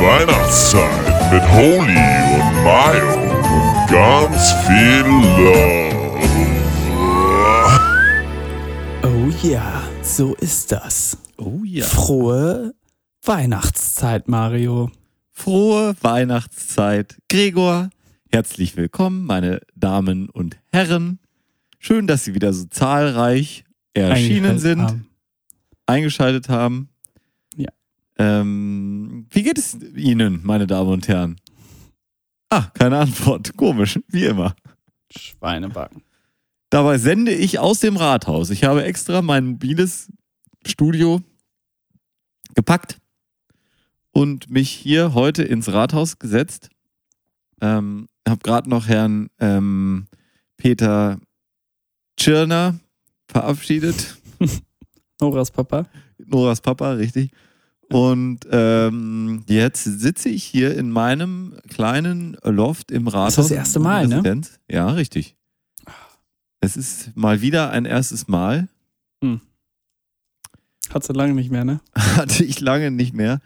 Weihnachtszeit mit Holy und Mayo und ganz viel Love. Oh ja, so ist das. Oh ja. Frohe Weihnachtszeit, Mario. Frohe Weihnachtszeit. Gregor, herzlich willkommen, meine Damen und Herren. Schön, dass Sie wieder so zahlreich erschienen sind, haben. eingeschaltet haben. Ähm, wie geht es Ihnen, meine Damen und Herren? Ah, keine Antwort. Komisch, wie immer. Schweinebacken. Dabei sende ich aus dem Rathaus. Ich habe extra mein mobiles Studio gepackt und mich hier heute ins Rathaus gesetzt. Ähm, habe gerade noch Herrn ähm, Peter Tschirner verabschiedet. Noras Papa. Noras Papa, richtig. Und ähm, jetzt sitze ich hier in meinem kleinen Loft im Rathaus. das erste Mal, ne? Ja, richtig. Es ist mal wieder ein erstes Mal. Hat sie lange nicht mehr, ne? Hatte ich lange nicht mehr.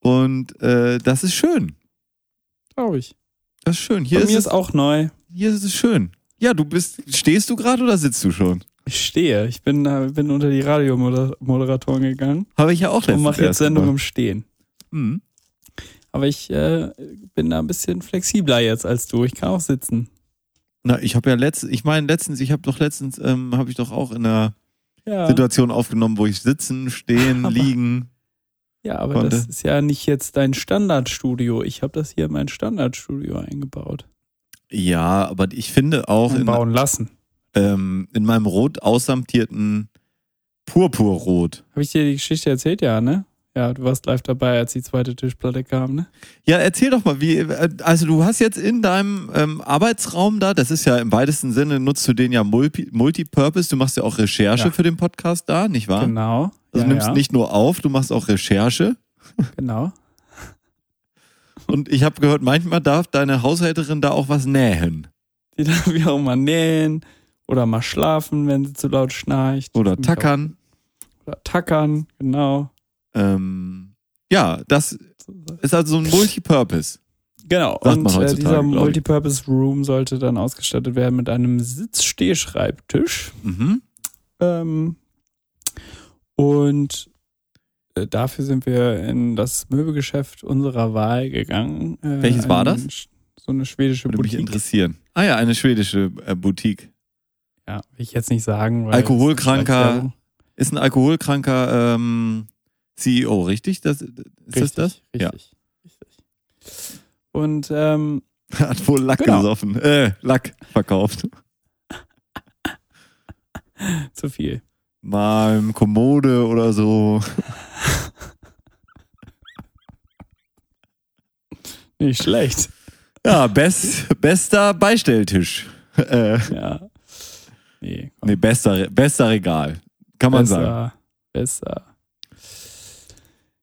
Und äh, das ist schön. Glaube ich. Das ist schön. Hier Bei ist, mir es, ist auch neu. hier ist es schön. Ja, du bist. Stehst du gerade oder sitzt du schon? Ich stehe. Ich bin, äh, bin unter die Radiomoderatoren gegangen Habe ich ja auch und letztens mache jetzt Sendung im. Stehen. Mhm. Aber ich äh, bin da ein bisschen flexibler jetzt als du. Ich kann auch sitzen. Na, ich habe ja letztens, ich meine letztens, ich habe doch letztens, ähm, habe ich doch auch in einer Ja, Situation aufgenommen, wo ich sitzen, stehen, Aber- liegen. ja aber konnte. das ist ja nicht jetzt dein Standardstudio. Ich habe das hier in mein Standardstudio eingebaut. Ja, aber ich finde auch in, Bauen lassen. Ähm, in meinem rot aussamtierten Purpurrot. Habe ich dir die Geschichte erzählt? Ja, ne? Ja, du warst live dabei, als die zweite Tischplatte kam, ne? Ja, erzähl doch mal, wie, äh, also du hast jetzt in deinem ähm, Arbeitsraum da, das ist ja im weitesten Sinne, nutzt du den ja multi, multipurpose, du machst ja auch Recherche Ja. für den Podcast da, nicht wahr? Genau. Also ja, du nimmst ja, nicht nur auf, du machst auch Recherche. Genau. Und ich habe gehört, manchmal darf deine Haushälterin da auch was nähen. Die darf ja auch mal nähen oder mal schlafen, wenn sie zu laut schnarcht. Oder tackern. Oder tackern, genau. Ähm, ja, das ist also so ein Multipurpose. Genau. Und äh, dieser. Multipurpose Room sollte dann ausgestattet werden mit einem Sitzstehschreibtisch. Mhm. Ähm, und äh, dafür sind wir in das Möbelgeschäft unserer Wahl gegangen. Äh, Welches war das? So eine schwedische Würde mich Boutique. interessieren. Ah ja, eine schwedische äh, Boutique. Ja, will ich jetzt nicht sagen. Weil Alkoholkranker- das ist ein alkoholkranker ähm, CEO, richtig? Das, ist das das? Richtig, richtig. Und ähm, Ja. Hat wohl Lack Genau. gesoffen. Äh, Lack verkauft. zu viel. Mal im Kommode oder so. Nicht schlecht. Ja, best, bester Beistelltisch. Äh, Ja. Nee, komm, nee, bester, bester Regal. Kann man sagen. besser. Besser.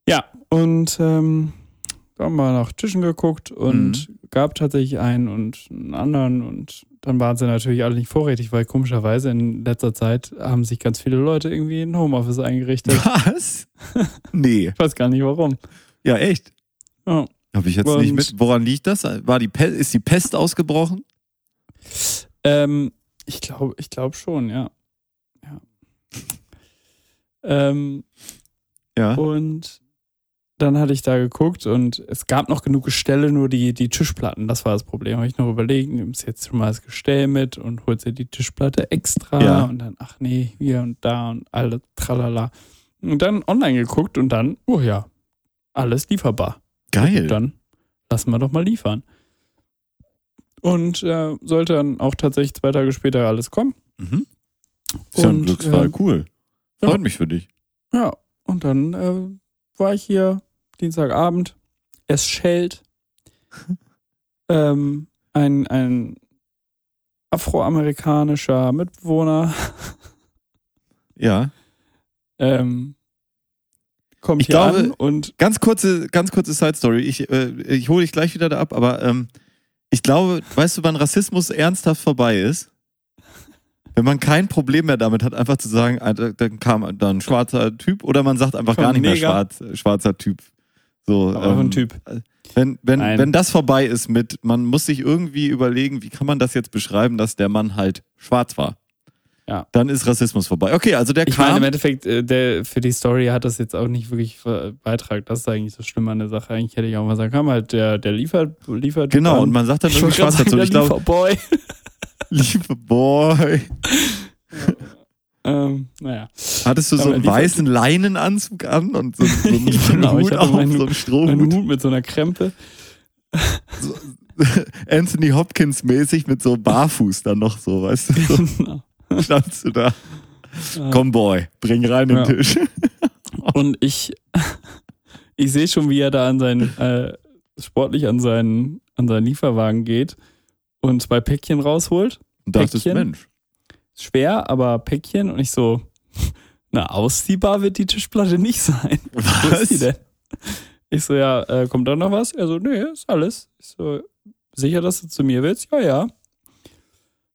Ja, und ähm, da haben wir nach Tischen geguckt und Mhm. gab tatsächlich einen und einen anderen und dann waren sie natürlich alle nicht vorrätig, weil komischerweise in letzter Zeit haben sich ganz viele Leute irgendwie in Homeoffice eingerichtet. Was? Nee. Ich weiß gar nicht warum. Ja, echt. Ja. Habe ich jetzt Und- nicht mit. Woran liegt das? War die Pest, ist die Pest ausgebrochen? Ähm, ich glaube, ich glaube schon, ja. Ja. ähm, Ja. und dann hatte ich da geguckt und es gab noch genug Gestelle, nur die, die Tischplatten, das war das Problem. Habe ich noch überlegt, nimmst jetzt schon mal das Gestell mit und holst dir die Tischplatte extra Ja. und dann, ach nee, hier und da und alle tralala. Und dann online geguckt und dann, oh ja, alles lieferbar. Geil. Dann lassen wir doch mal liefern. Und äh, sollte dann auch tatsächlich zwei Tage später alles kommen. Mhm. Ist ja ein Und, Glücksfall. ähm, cool. ja. Freut mich für dich. Ja, und dann äh, war ich hier Dienstagabend. Es schellt. ähm, ein, ein afroamerikanischer Mitbewohner Ja. ähm, kommt Ich hier glaube- an und Ganz kurze, ganz kurze Side Story. Ich, äh, ich hole dich gleich wieder da ab, aber ähm, ich glaube, weißt du, wann Rassismus ernsthaft vorbei ist? Wenn man kein Problem mehr damit hat, einfach zu sagen, ah, da- dann kam da ein schwarzer Typ oder man sagt einfach gar nicht mehr schwarz, schwarzer Typ. So, Aber auch ein Typ. Wenn, wenn, Nein. wenn das vorbei ist mit, man muss sich irgendwie überlegen, wie kann man das jetzt beschreiben, dass der Mann halt schwarz war. Ja. Dann ist Rassismus vorbei. Okay, also der Ich meine, kam. im Endeffekt, äh, der, für die Story hat das jetzt auch nicht wirklich ver- Beitrag. Das ist eigentlich so schlimm an der Sache. Eigentlich hätte ich auch mal sagen können, halt der, der liefert, liefert. genau, an. und man sagt dann irgendwie gerade dazu. Ich glaube, Lieferboy. liebe Boy. Ähm, naja. Hattest du so einen weißen Leinenanzug an und so, so einen, so einen Genau, Hut auf, meinen- so einen Ein Strohhut? Hut mit so einer Krempe. Anthony Hopkins mäßig mit so Barfuß dann noch so, weißt du? So Genau. standst du da. Ja. Komm, Boy, bring rein den Ja. Tisch. Und ich, ich sehe schon, wie er da an seinen, äh, sportlich an seinen, an seinen Lieferwagen geht und zwei Päckchen rausholt. Und dachtest, Päckchen. Mensch, Schwer, aber Päckchen. Und ich so, na, ausziehbar wird die Tischplatte nicht sein. Wo ist die was? denn? Ich so, ja, äh, kommt da noch was? Er so, nee, ist alles. Ich so, sicher, dass du zu mir willst? Ja, ja.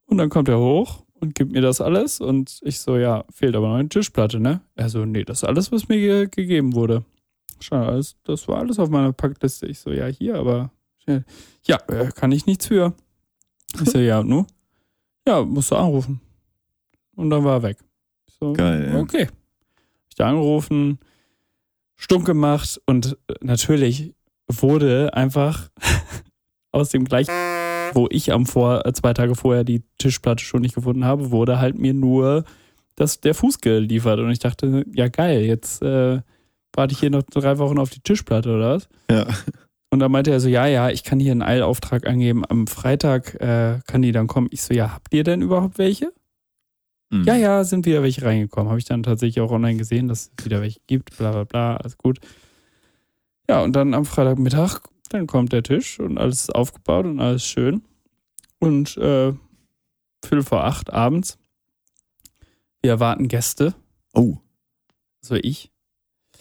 Und dann kommt er hoch und gibt mir das alles. Und ich so, ja, fehlt aber noch eine Tischplatte, ne? Er so, nee, das ist alles, was mir ge gegeben wurde. Schon alles, das war alles auf meiner Packliste. Ich so, ja, hier, aber schnell. Ja, äh, kann ich nichts für. Ich so, ja, nu? Ja, musst du anrufen. Und dann war er weg. Ich so, Geil, ja. Okay. Ich da angerufen, stunk gemacht und äh, natürlich wurde einfach aus dem gleichen, wo ich am vor, äh, zwei Tage vorher die Tischplatte schon nicht gefunden habe, wurde halt mir nur das, der Fuß geliefert. Und ich dachte, ja geil, jetzt äh, warte ich hier noch drei Wochen auf die Tischplatte oder was? Ja. Und da meinte er so, ja, ja, ich kann hier einen Eilauftrag angeben. Am Freitag äh, kann die dann kommen. Ich so, ja, habt ihr denn überhaupt welche? Hm. Ja, ja, sind wieder welche reingekommen. Habe ich dann tatsächlich auch online gesehen, dass es wieder welche gibt, bla bla bla, alles gut. Ja, und dann am Freitagmittag, dann kommt der Tisch und alles ist aufgebaut und alles schön. Und äh, Viertel vor acht abends. Wir erwarten Gäste, Oh. so ich.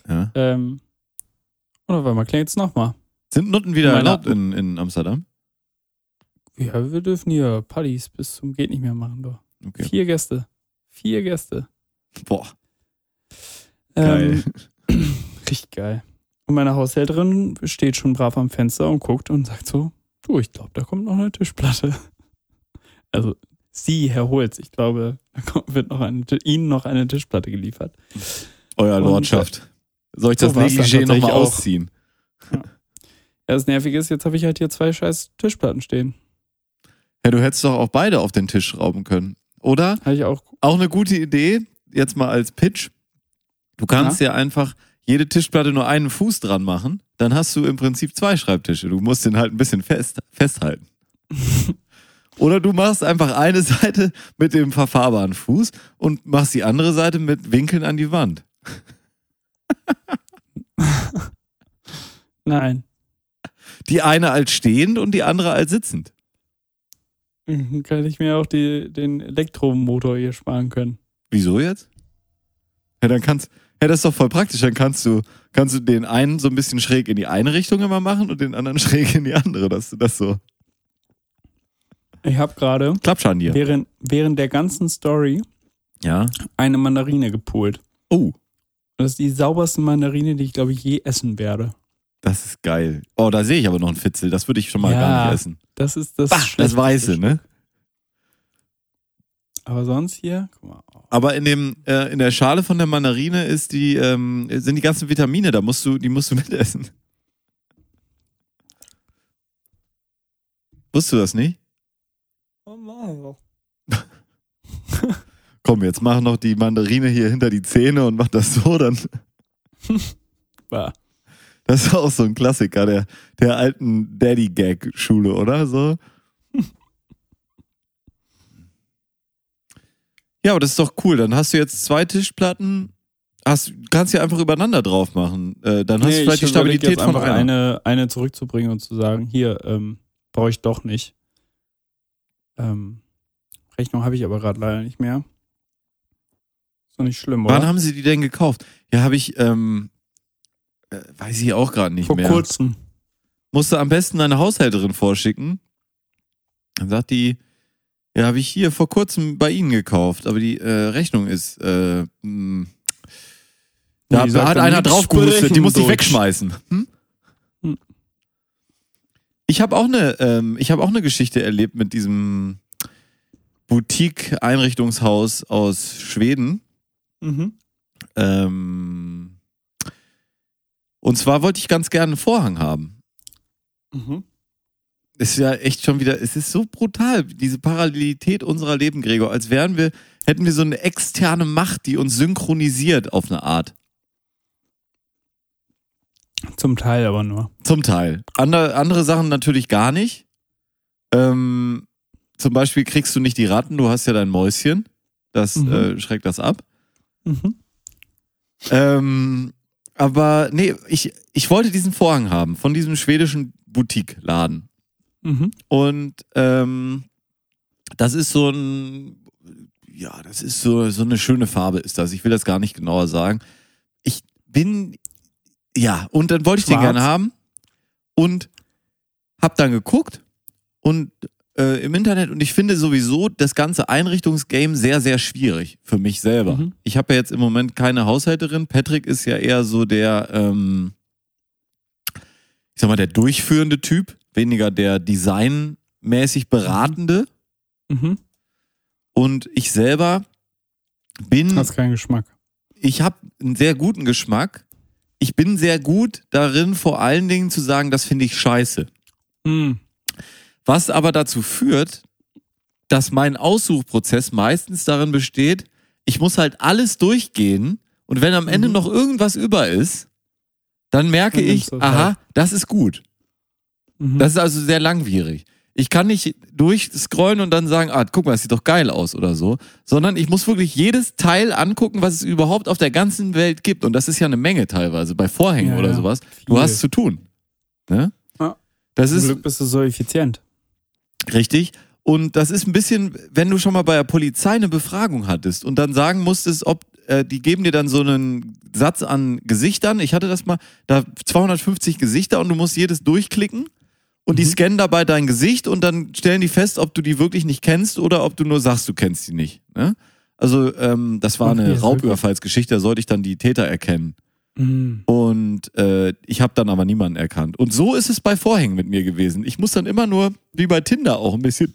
Ja. Ähm, und auf einmal klingelt es nochmal. Sind Nutten wieder erlaubt in, in Amsterdam? Ja, wir dürfen hier Partys bis zum geht nicht mehr machen, doch. Okay. Vier Gäste. Vier Gäste. Boah, geil. Ähm, richtig geil. Und meine Haushälterin steht schon brav am Fenster und guckt und sagt so, du, ich glaube, da kommt noch eine Tischplatte. Also sie, Herr Holz, ich glaube, da kommt, wird noch eine, Ihnen noch eine Tischplatte geliefert. Euer Und, Lordschaft. Soll ich so das dann Negligé nochmal ausziehen? Ja, das Nervige ist, jetzt habe ich halt hier zwei scheiß Tischplatten stehen. Ja, du hättest doch auch beide auf den Tisch schrauben können. Oder? Habe ich auch. Auch eine gute Idee, jetzt mal als Pitch. Du kannst ja einfach jede Tischplatte nur einen Fuß dran machen. Dann hast du im Prinzip zwei Schreibtische. Du musst den halt ein bisschen fest, festhalten. Oder du machst einfach eine Seite mit dem verfahrbaren Fuß und machst die andere Seite mit Winkeln an die Wand. Nein. Die eine als stehend und die andere als sitzend. Mhm, Kann ich mir auch die, den Elektromotor hier sparen können. Wieso jetzt? Ja, dann kannst, ja, das ist doch voll praktisch. Dann kannst du, kannst du den einen so ein bisschen schräg in die eine Richtung immer machen und den anderen schräg in die andere, dass du das so. Ich habe gerade Klappscharnier. während, während der ganzen Story Ja. eine Mandarine gepult. Oh, Das ist die sauberste Mandarine, die ich, glaube ich, je essen werde. das ist geil. Oh, da sehe ich aber noch einen Fitzel. Das würde ich schon mal Ja. gar nicht essen. Das ist das. Bah, das. Weiße, ne? Aber sonst hier, guck mal. Aber in dem, äh, in der Schale von der Mandarine ist die, ähm, sind die ganzen Vitamine. Da musst du, die musst du mitessen. Wusstest du das nicht? Komm, jetzt mach noch die Mandarine hier hinter die Zähne und mach das so, dann. Das ist auch so ein Klassiker der, der alten Daddy-Gag-Schule, oder? So. Ja, aber das ist doch cool. Dann hast du jetzt zwei Tischplatten, hast, kannst ja einfach übereinander drauf machen. Äh, dann hast Nee, du vielleicht die Stabilität von einer. eine, eine zurückzubringen und zu sagen, hier, ähm, brauche ich doch nicht. Ähm, Rechnung habe ich aber gerade leider nicht mehr. Ist doch nicht schlimm, oder? Wann haben sie die denn gekauft? Ja, habe ich, ähm, äh, weiß ich auch gerade nicht Vor mehr. kurzem. Musste am besten eine Haushälterin vorschicken. Dann sagt die, ja, habe ich hier vor kurzem bei Ihnen gekauft, aber die äh, Rechnung ist, äh, mh, da, Die da hat einer drauf gehustet, die muss ich wegschmeißen. Hm? Ich habe auch eine, ähm, ich habe auch eine Geschichte erlebt mit diesem Boutique-Einrichtungshaus aus Schweden. Mhm. Ähm, und zwar wollte ich ganz gerne einen Vorhang haben. Mhm. Ist ja echt schon wieder, es ist so brutal, diese Parallelität unserer Leben, Gregor, als wären wir, hätten wir so eine externe Macht, die uns synchronisiert auf eine Art. Zum Teil aber nur. Zum Teil. Andere, andere Sachen natürlich gar nicht. Ähm, zum Beispiel kriegst du nicht die Ratten, du hast ja dein Mäuschen. Das Mhm. äh, schreckt das ab. Mhm. Ähm, aber nee, ich, ich wollte diesen Vorhang haben von diesem schwedischen Boutique-Laden. Mhm. Und ähm, das ist so ein, ja, das ist so, so eine schöne Farbe ist das. Ich will das gar nicht genauer sagen. Ich bin, ja, und dann wollte ich den Schwarz? gerne haben und hab dann geguckt und äh, im Internet und ich finde sowieso das ganze Einrichtungsgame sehr, sehr schwierig für mich selber. Mhm. Ich habe ja jetzt im Moment keine Haushälterin. Patrick ist ja eher so der, ähm, ich sag mal, der durchführende Typ, weniger der designmäßig beratende. Mhm. Und ich selber bin, Hast keinen Geschmack. ich habe einen sehr guten Geschmack. Ich bin sehr gut darin, vor allen Dingen zu sagen, das finde ich scheiße. Mhm. Was aber dazu führt, dass mein Aussuchprozess meistens darin besteht, ich muss halt alles durchgehen und wenn am Ende Mhm. noch irgendwas über ist, dann merke Dann ich, du aha, halt. das ist gut. Mhm. Das ist also sehr langwierig. Ich kann nicht durchscrollen und dann sagen, ah, guck mal, das sieht doch geil aus oder so, sondern ich muss wirklich jedes Teil angucken, was es überhaupt auf der ganzen Welt gibt. Und das ist ja eine Menge teilweise, bei Vorhängen Ja, oder ja. sowas. Du hast zu tun. Ne? Ja. Das Zum ist Glück bist du so effizient. Richtig. Und das ist ein bisschen, wenn du schon mal bei der Polizei eine Befragung hattest und dann sagen musstest, ob äh, die geben dir dann so einen Satz an Gesichtern. Ich hatte das mal, da 250 Gesichter und du musst jedes durchklicken und die Mhm. scannen dabei dein Gesicht und dann stellen die fest, ob du die wirklich nicht kennst oder ob du nur sagst, du kennst die nicht. Ne? Also ähm, das war Okay, eine Raubüberfallsgeschichte, da sollte ich dann die Täter erkennen. Mhm. Und äh, ich habe dann aber niemanden erkannt. Und so ist es bei Vorhängen mit mir gewesen. Ich muss dann immer nur, wie bei Tinder auch, ein bisschen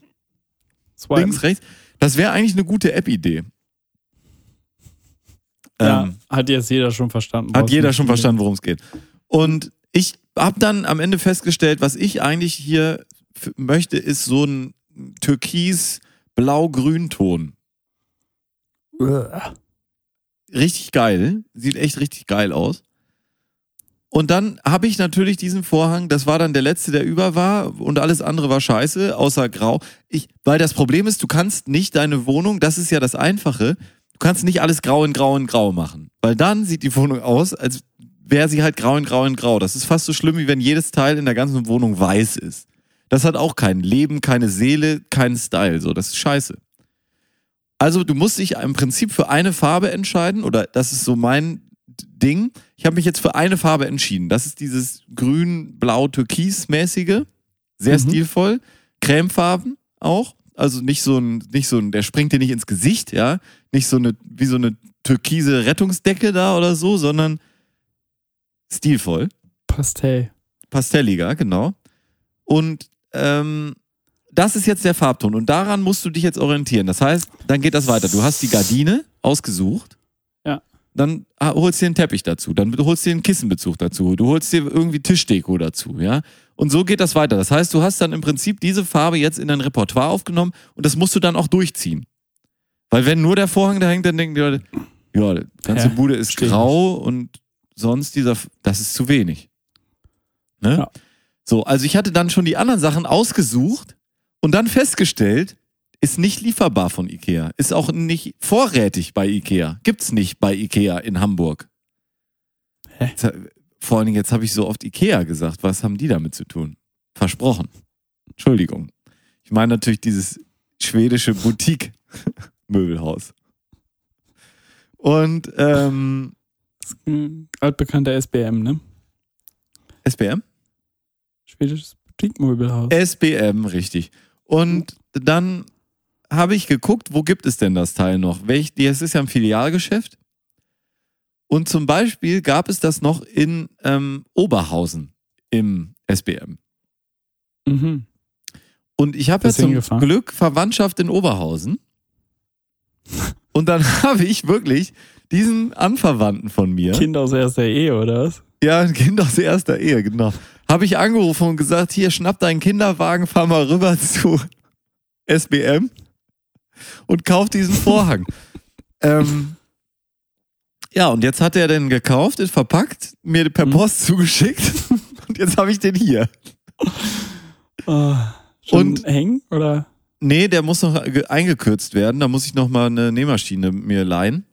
Swipen. links, rechts. Das wäre eigentlich eine gute App-Idee. Ja, Ähm, hat jetzt jeder schon verstanden. hat jeder schon verstanden, worum es geht. Und ich habe dann am Ende festgestellt, was ich eigentlich hier möchte, ist so ein türkis-blau-grün-Ton. Richtig geil. Sieht echt richtig geil aus. Und dann habe ich natürlich diesen Vorhang, das war dann der letzte, der über war und alles andere war scheiße, außer grau. Ich, weil das Problem ist, du kannst nicht deine Wohnung, das ist ja das Einfache, du kannst nicht alles grau in grau in grau machen. Weil dann sieht die Wohnung aus, als wäre sie halt grau in grau in grau. Das ist fast so schlimm, wie wenn jedes Teil in der ganzen Wohnung weiß ist. Das hat auch kein Leben, keine Seele, keinen Style. So, das ist scheiße. Also du musst dich im Prinzip für eine Farbe entscheiden, oder das ist so mein Ding. Ich habe mich jetzt für eine Farbe entschieden. Das ist dieses grün-blau-türkis-mäßige. Sehr Mhm. stilvoll. Cremefarben auch. Also nicht so ein, nicht so ein, der springt dir nicht ins Gesicht, ja. Nicht so eine, wie so eine türkise Rettungsdecke da oder so, sondern stilvoll. Pastell. Pastelliger, genau. Und ähm, das ist jetzt der Farbton und daran musst du dich jetzt orientieren. Das heißt, dann geht das weiter. Du hast die Gardine ausgesucht. Ja. Dann ah, holst du dir einen Teppich dazu, dann holst du dir einen Kissenbezug dazu, du holst dir irgendwie Tischdeko dazu, ja. Und so geht das weiter. Das heißt, du hast dann im Prinzip diese Farbe jetzt in dein Repertoire aufgenommen und das musst du dann auch durchziehen. Weil wenn nur der Vorhang da hängt, dann denken die Leute, ja, die ganze Ja, Bude ist grau und sonst dieser, das ist zu wenig. Ne? Ja. So, also ich hatte dann schon die anderen Sachen ausgesucht und dann festgestellt, ist nicht lieferbar von Ikea. Ist auch nicht vorrätig bei Ikea. Gibt's nicht bei Ikea in Hamburg. Hä? Jetzt, vor allen Dingen, jetzt habe ich so oft Ikea gesagt. Was haben die damit zu tun? Versprochen. Entschuldigung. Ich meine natürlich dieses schwedische Boutique-Möbelhaus. Und ähm, ist ein altbekannter SBM, ne? SBM? Schwedisches Boutiquemöbelhaus. SBM, richtig. Und dann habe ich geguckt, wo gibt es denn das Teil noch? Welch, das ist ja ein Filialgeschäft. Und zum Beispiel gab es das noch in ähm, Oberhausen im SBM. Mhm. Und ich habe ja zum hingefahren? Glück Verwandtschaft in Oberhausen. Und dann habe ich wirklich diesen Anverwandten von mir, Kind aus erster Ehe, oder was? ja, ein Kind aus erster Ehe, genau, habe ich angerufen und gesagt, hier, schnapp deinen Kinderwagen, fahr mal rüber zu SBM und kauf diesen Vorhang. ähm, ja, und jetzt hat er den gekauft, ist verpackt, mir per Mhm. Post zugeschickt und jetzt habe ich den hier. Oh, schon Und- hängen? Oder? Nee, der muss noch ge- eingekürzt werden. Da muss ich noch mal eine Nähmaschine mir leihen.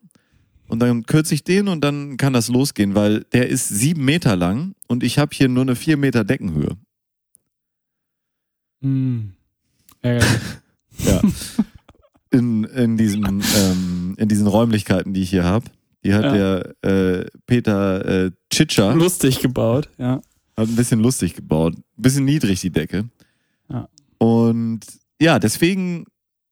Und dann kürze ich den und dann kann das losgehen, weil der ist sieben Meter lang und ich habe hier nur eine vier Meter Deckenhöhe. Hm. Ärgerlich. Ja. in, in, diesem, ähm, in diesen Räumlichkeiten, die ich hier habe. Die hat Ja. der äh, Peter äh, Tschitscher Lustig gebaut, ja. hat ein bisschen lustig gebaut. Ein bisschen niedrig, die Decke. Ja. Und ja, deswegen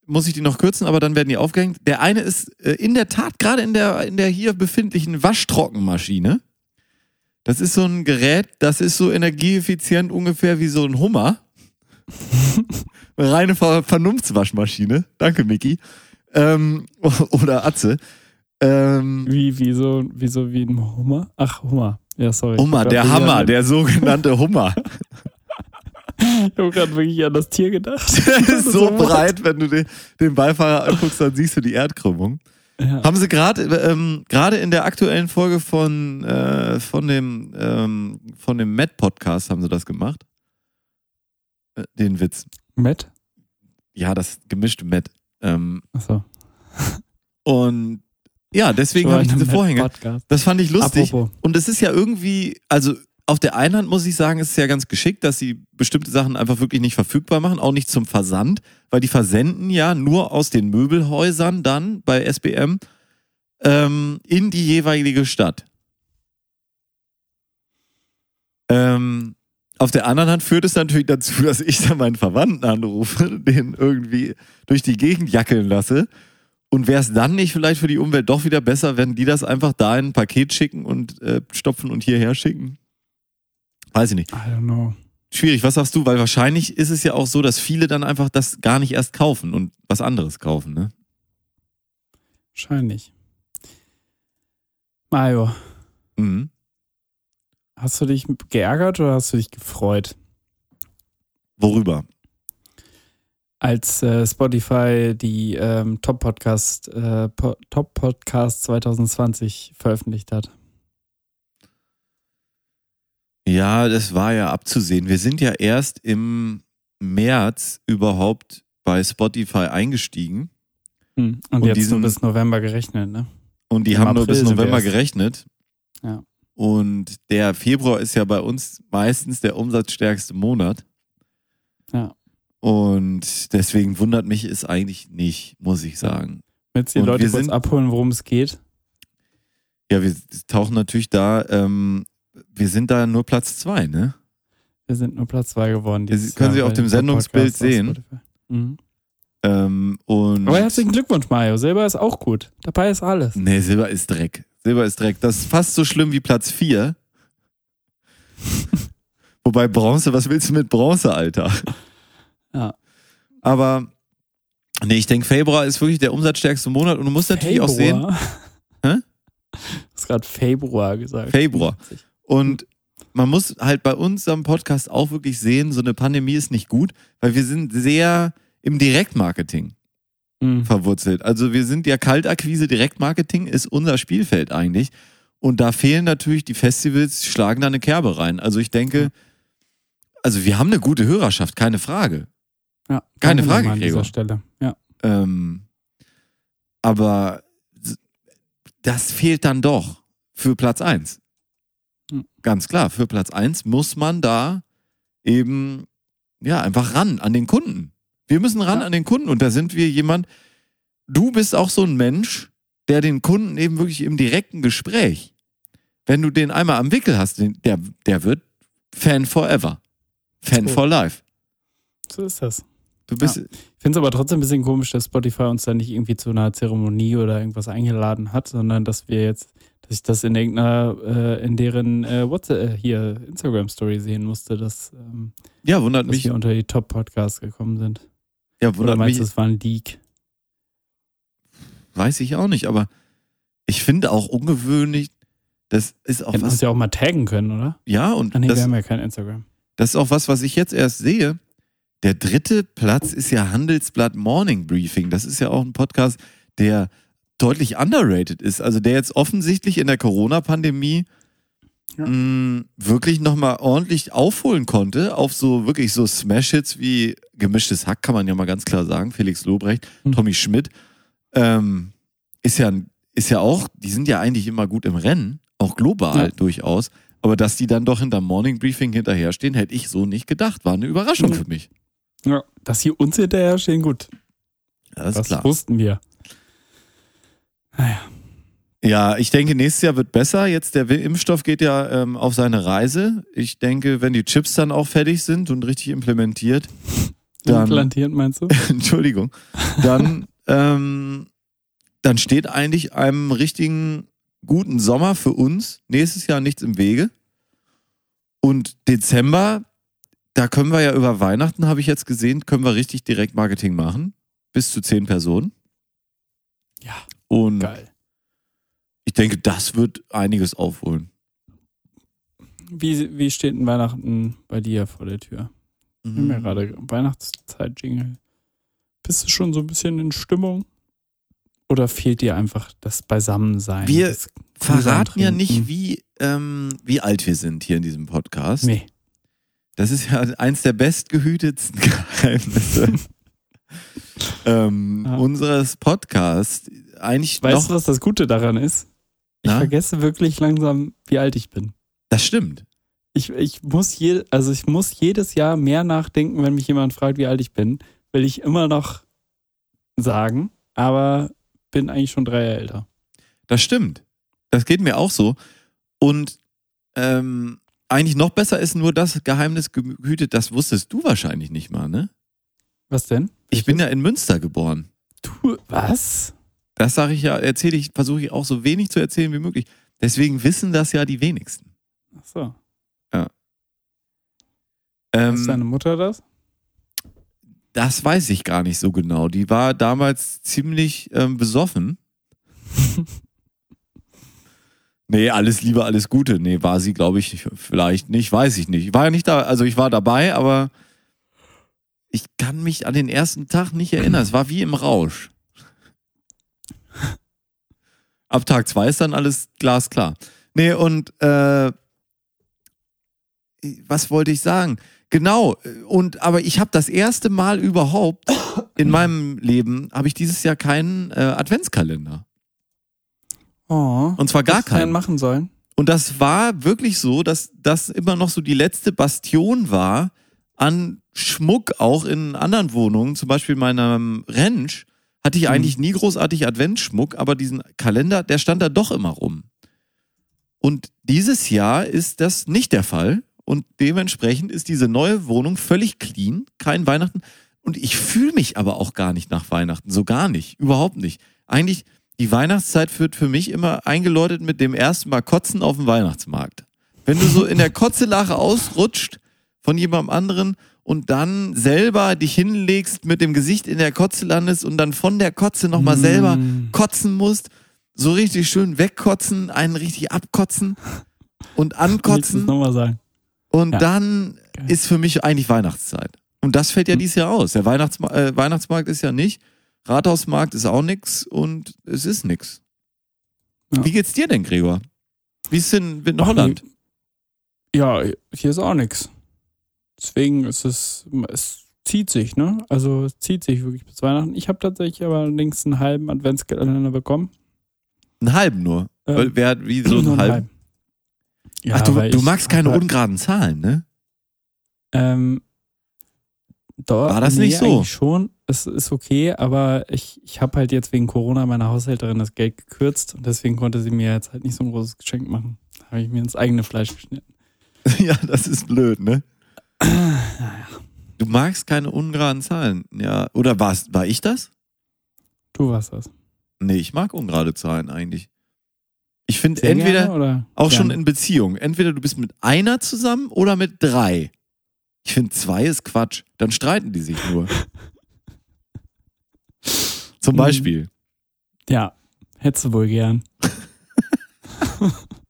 muss ich die noch kürzen, aber dann werden die aufgehängt. Der eine ist äh, in der Tat gerade in der, in der hier befindlichen Waschtrockenmaschine. Das ist so ein Gerät, das ist so energieeffizient ungefähr wie so ein Hummer. Eine reine Ver Vernunftswaschmaschine. Danke, Micky. Ähm, oder Atze. Ähm, Wie, wie, so, wie so wie ein Hummer? Ach, Hummer. Ja, sorry. Hummer, der Hammer, der sogenannte Hummer. Ich habe gerade wirklich an das Tier gedacht. Der ist so breit, wenn du den, den Beifahrer anguckst, dann siehst du die Erdkrümmung. Ja. Haben sie gerade ähm, gerade in der aktuellen Folge von äh, von dem ähm, von dem Matt Podcast haben sie das gemacht. Äh, den Witz. Matt? Ja, das gemischte Matt. Ähm, Achso. und ja, deswegen habe ich diese Vorhänge. Podcast. Das fand ich lustig. Apropos. Und es ist ja irgendwie, also auf der einen Hand muss ich sagen, es ist ja ganz geschickt, dass sie bestimmte Sachen einfach wirklich nicht verfügbar machen, auch nicht zum Versand, weil die versenden ja nur aus den Möbelhäusern dann bei SBM ähm, in die jeweilige Stadt. Ähm, auf der anderen Hand führt es natürlich dazu, dass ich dann meinen Verwandten anrufe, den irgendwie durch die Gegend jackeln lasse. Und wäre es dann nicht vielleicht für die Umwelt doch wieder besser, wenn die das einfach da in ein Paket schicken und äh, stopfen und hierher schicken? Weiß ich nicht. I don't know. Schwierig, was sagst du? Weil wahrscheinlich ist es ja auch so, dass viele dann einfach das gar nicht erst kaufen und was anderes kaufen, ne? Wahrscheinlich. Mario, Mhm. hast du dich geärgert oder hast du dich gefreut? Worüber? als äh, Spotify die ähm, Top Podcast äh, po Top Podcast 2020 veröffentlicht hat. Ja, das war ja abzusehen. Wir sind ja erst im März überhaupt bei Spotify eingestiegen Hm. Und, Und jetzt diesen- nur bis November gerechnet, ne? und die Im haben nur April bis sind wir November gerechnet. Ja. Und der Februar ist ja bei uns meistens der umsatzstärkste Monat. Ja. Und deswegen wundert mich es eigentlich nicht, muss ich sagen. Willst du die Leute kurz sind- abholen, worum es geht? Ja, wir tauchen natürlich da, ähm, wir sind da nur Platz zwei, ne? Wir sind nur Platz zwei geworden. Sie- dieses können Sie Jahr auf bei dem Sendungsbild auf sehen. Mhm. Ähm, und Aber herzlichen Glückwunsch, Mario. Silber ist auch gut. Dabei ist alles. Nee, Silber ist Dreck. Silber ist Dreck. Das ist fast so schlimm wie Platz 4. Wobei Bronze, was willst du mit Bronze, Alter? Ja. Aber nee, ich denke, Februar ist wirklich der umsatzstärkste Monat und du musst natürlich auch sehen, Februar. Hä? Du hast gerade Februar gesagt. Februar. Und man muss halt bei uns am Podcast auch wirklich sehen, so eine Pandemie ist nicht gut, weil wir sind sehr im Direktmarketing Mhm. verwurzelt. Also wir sind ja Kaltakquise, Direktmarketing ist unser Spielfeld eigentlich. Und da fehlen natürlich die Festivals, schlagen da eine Kerbe rein. Also ich denke, also wir haben eine gute Hörerschaft, keine Frage. Ja, Keine Frage, an dieser. Stelle. Ja. Ähm, aber das fehlt dann doch für Platz 1. Ganz klar, für Platz 1 muss man da eben, ja, einfach ran an den Kunden. Wir müssen ran Ja. an den Kunden und da sind wir jemand, du bist auch so ein Mensch, der den Kunden eben wirklich im direkten Gespräch, wenn du den einmal am Wickel hast, der, der wird Fan forever. Fan Cool. for life. So ist das. Du bist, Ich finde es aber trotzdem ein bisschen komisch, dass Spotify uns da nicht irgendwie zu einer Zeremonie oder irgendwas eingeladen hat, sondern dass wir jetzt, dass ich das in irgendeiner, äh, in deren äh, WhatsApp, äh, hier Instagram-Story sehen musste, dass, ähm, ja, wundert dass mich, wir unter die Top-Podcasts gekommen sind. ja, Oder wundert meinst mich, du, es war ein Leak? weiß ich auch nicht, aber ich finde auch ungewöhnlich, das ist auch Hätten uns was, ja auch mal taggen können, oder? ja, und Ah, nee, das, wir haben ja kein Instagram. das ist auch was, was ich jetzt erst sehe. Der dritte Platz ist ja Handelsblatt Morning Briefing. Das ist ja auch ein Podcast, der deutlich underrated ist. Also der jetzt offensichtlich in der Corona-Pandemie Ja. mh, wirklich nochmal ordentlich aufholen konnte auf so wirklich so Smash-Hits wie Gemischtes Hack, kann man ja mal ganz klar sagen. Felix Lobrecht, Hm. Tommy Schmidt. Ähm, ist ja, ist ja auch, die sind ja eigentlich immer gut im Rennen, auch global Ja. durchaus. Aber dass die dann doch hinterm Morning Briefing hinterherstehen, hätte ich so nicht gedacht. War eine Überraschung Mhm. für mich. Ja. Dass sie uns hinterher stehen, gut. Ja, das das ist klar. wussten wir. Naja. Ja, ich denke, nächstes Jahr wird besser. Jetzt der Impfstoff geht ja ähm, auf seine Reise. Ich denke, wenn die Chips dann auch fertig sind und richtig implementiert, dann, Implantiert, meinst du? Entschuldigung, dann, ähm, dann steht eigentlich einem richtigen guten Sommer für uns nächstes Jahr nichts im Wege. Und Dezember, da können wir ja über Weihnachten, habe ich jetzt gesehen, können wir richtig direkt Marketing machen. Bis zu zehn Personen. Ja, Und geil. ich denke, das wird einiges aufholen. Wie, wie steht denn Weihnachten bei dir vor der Tür? Wir haben Mhm. ja gerade Weihnachtszeit-Jingle. Bist du schon so ein bisschen in Stimmung? Oder fehlt dir einfach das Beisammensein? Wir verraten ja nicht, wie, ähm, wie alt wir sind hier in diesem Podcast. Nee. Das ist ja eins der bestgehütetsten Geheimnisse ähm, Ja. unseres Podcasts. Eigentlich Weißt du, was das Gute daran ist? Ich Na? vergesse wirklich langsam, wie alt ich bin. das stimmt. Ich, ich muss je, also ich muss jedes Jahr mehr nachdenken, wenn mich jemand fragt, wie alt ich bin, will ich immer noch sagen, aber bin eigentlich schon drei Jahre älter. Das stimmt. Das geht mir auch so. Und ähm, eigentlich noch besser ist nur das Geheimnis gehütet, das wusstest du wahrscheinlich nicht mal, ne? Was denn? Ich bin ja in Münster geboren. Du, was? Das sage ich ja, erzähle ich, versuche ich auch so wenig zu erzählen wie möglich. Deswegen wissen das ja die wenigsten. Ach so. Ähm, Ist deine Mutter das? das weiß ich gar nicht so genau. Die war damals ziemlich ähm, besoffen. nee, alles Liebe, alles Gute. Nee, war sie, glaube ich, vielleicht nicht, weiß ich nicht. Ich war ja nicht da, also ich war dabei, aber ich kann mich an den ersten Tag nicht erinnern. Es war wie im Rausch. Ab Tag zwei ist dann alles glasklar. Nee, und äh, was wollte ich sagen? Genau, und aber ich habe das erste Mal überhaupt in meinem Leben habe ich dieses Jahr keinen äh, Adventskalender. Oh. Und zwar gar keinen. machen sollen. Und das war wirklich so, dass das immer noch so die letzte Bastion war an Schmuck auch in anderen Wohnungen. Zum Beispiel in meinem Ranch hatte ich Mhm. eigentlich nie großartig Adventsschmuck, aber diesen Kalender, der stand da doch immer rum. Und dieses Jahr ist das nicht der Fall. Und dementsprechend ist diese neue Wohnung völlig clean, kein Weihnachten. Und ich fühle mich aber auch gar nicht nach Weihnachten, so gar nicht, überhaupt nicht. Eigentlich, die Weihnachtszeit wird für mich immer eingeläutet mit dem ersten Mal Kotzen auf dem Weihnachtsmarkt. Wenn du so in der Kotzelache ausrutscht von jemandem anderen und dann selber dich hinlegst, mit dem Gesicht in der Kotze landest und dann von der Kotze nochmal selber Mm. kotzen musst, so richtig schön wegkotzen, einen richtig abkotzen und ankotzen. nochmal sagen? Und Ja. dann Geil. ist für mich eigentlich Weihnachtszeit. Und das fällt ja Hm. dieses Jahr aus. Der Weihnachtsma äh, Weihnachtsmarkt ist ja nicht, Rathausmarkt ist auch nix und es ist nix. Ja. Wie geht's dir denn, Gregor? Wie ist denn in Ach, Holland? Ja, hier ist auch nichts. Deswegen ist es, es zieht sich, ne? Also es zieht sich wirklich bis Weihnachten. Ich habe tatsächlich aber allerdings einen halben Adventskalender bekommen. Einen halben nur. Ähm, Wer hat wie so einen nur halben? Ja, Ach, du, du magst keine hab- ungeraden Zahlen, ne? Ähm, doch, War das nee, nicht so? schon. Es ist okay, aber ich, ich habe halt jetzt wegen Corona meiner Haushälterin das Geld gekürzt und deswegen konnte sie mir jetzt halt nicht so ein großes Geschenk machen. Da habe ich mir ins eigene Fleisch geschnitten. ja, das ist blöd, ne? Naja. Du magst keine ungeraden Zahlen. Ja, oder war's, war ich das? Du warst das. Nee, ich mag ungerade Zahlen eigentlich. Ich finde entweder auch schon gerne? in Beziehung, entweder du bist mit einer zusammen oder mit drei. Ich finde zwei ist Quatsch. Dann streiten die sich nur. Zum Mhm. Beispiel. Ja, hättest du wohl gern.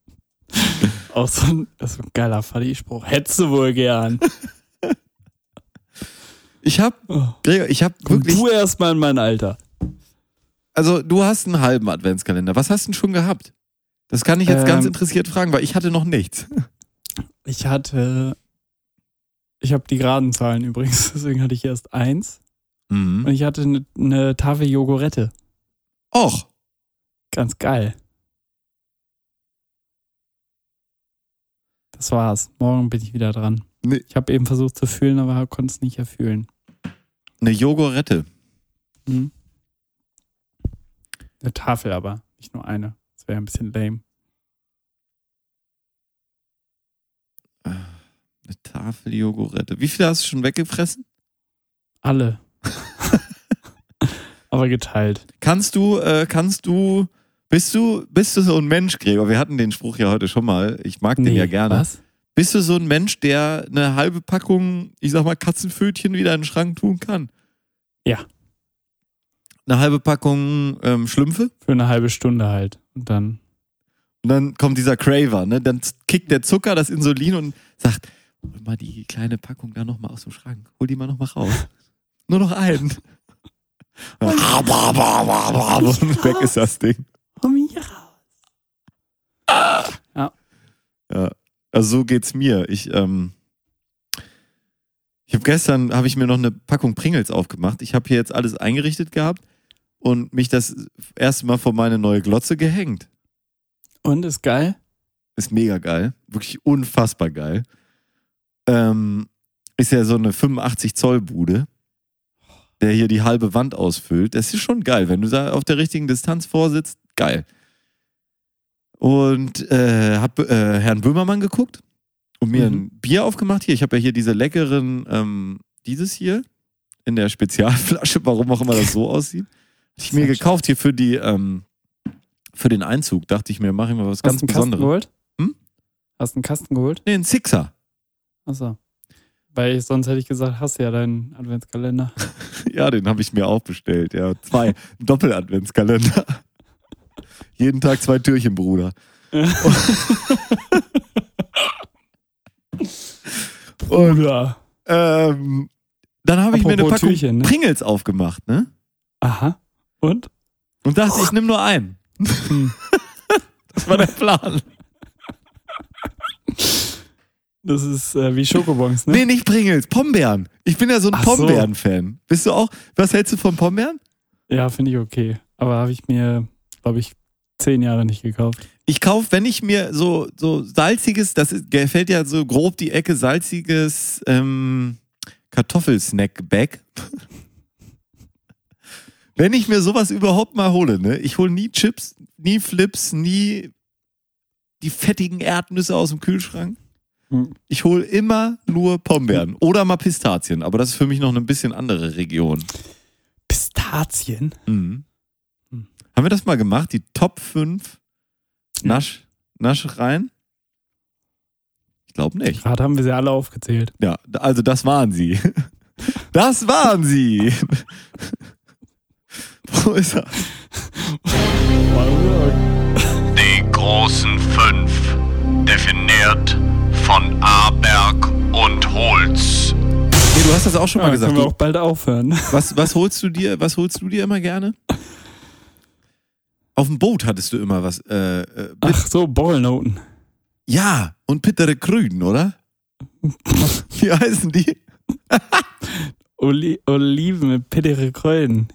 Auch so ein, das ist ein geiler Fadi-Spruch. Hättest du wohl gern. Ich hab, Oh. Gregor, ich hab Komm wirklich, du erstmal in mein Alter. also du hast einen halben Adventskalender. Was hast du denn schon gehabt? Das kann ich jetzt ganz Ähm, interessiert fragen, weil ich hatte noch nichts. Ich hatte. Ich habe die geraden Zahlen übrigens, deswegen hatte ich erst eins. Und Mhm. ich hatte eine, eine Tafel Jogurette. Och, Ganz geil. Das war's. Morgen bin ich wieder dran. Nee. Ich habe eben versucht zu fühlen, aber konnte es nicht erfühlen. eine Jogurette. Hm. Eine Tafel aber, nicht nur eine. Das wäre ein bisschen lame. Eine Tafel Jogurette. Wie viele hast du schon weggefressen? Alle. aber geteilt. Kannst du, äh, kannst du, bist du, bist du so ein Mensch, Gregor? Wir hatten den Spruch ja heute schon mal. Ich mag den ja gerne. Was? Bist du so ein Mensch, der eine halbe Packung, ich sag mal, Katzenpfötchen wieder in den Schrank tun kann? Ja. Eine halbe Packung ähm, Schlümpfe? Für eine halbe Stunde halt. Und dann. Und dann kommt dieser Craver, ne? Dann kickt der Zucker das Insulin und sagt, hol mal die kleine Packung da nochmal aus dem Schrank. Hol die mal nochmal raus. Nur noch einen. Und weg ist das Ding. Komm hier raus. Ja, also so geht's mir. Ich, ähm, ich habe gestern, habe ich mir noch eine Packung Pringles aufgemacht. Ich habe hier jetzt alles eingerichtet gehabt und mich das erste Mal vor meine neue Glotze gehängt. Und ist geil? Ist mega geil. Wirklich unfassbar geil. Ähm, ist ja so eine 85 Zoll Bude, der hier die halbe Wand ausfüllt. Das ist schon geil. Wenn du da auf der richtigen Distanz vorsitzt, geil. Und äh, hab äh, Herrn Böhmermann geguckt und mir Mhm. ein Bier aufgemacht hier. Ich habe ja hier diese leckeren, ähm, dieses hier in der Spezialflasche, warum auch immer das so aussieht. Hab ich mir gekauft hier für die, ähm, für den Einzug. Dachte ich mir, mache ich mal was Hast ganz du einen Kasten Besonderes. geholt? Hm? Hast du einen Kasten geholt? Nee, ein Sixer. Achso. Weil ich, sonst hätte ich gesagt, hast du ja deinen Adventskalender. Ja, den habe ich mir auch bestellt. Ja, zwei. Doppel-Adventskalender. Jeden Tag zwei Türchen, Bruder. Und Oder? ähm, dann habe ich mir eine Packung Türchen, ne? Pringles aufgemacht, ne? Aha. Und? Und dachte, ich nehme nur einen. Hm. Das war der Plan. Das ist äh, wie Schokobons, ne? Nee, nicht Pringles, Pombeeren. Ich bin ja so ein so. Pombeeren-Fan. Bist du auch? Was hältst du von Pombeeren? Ja, finde ich okay. Aber habe ich mir, glaube ich, zehn Jahre nicht gekauft. Ich kaufe, wenn ich mir so, so salziges, das ist, gefällt ja so grob die Ecke, salziges ähm, Kartoffelsnack-Bag. wenn ich mir sowas überhaupt mal hole, ne? Ich hole nie Chips, nie Flips, nie die fettigen Erdnüsse aus dem Kühlschrank. Hm. Ich hole immer nur Pombeeren oder mal Pistazien, aber das ist für mich noch eine bisschen andere Region. Pistazien? Mhm. Hm. Haben wir das mal gemacht? Die Top 5 Ja. Nasch, Naschereien? Ich glaube nicht. Gerade haben wir sie alle aufgezählt. Ja, also das waren sie. Das waren sie. Wo ist er? Die großen fünf, definiert von Aberg und Holz. Nee, du hast das auch schon Ja, mal gesagt. können wir auch bald aufhören. was, was holst du dir? Was holst du dir immer gerne? Auf dem Boot hattest du immer was. Äh, äh, Ach so, Bollnoten. ja, und Pittere Grün, oder? Wie heißen die? Oli Oliven mit pittere Kräuten.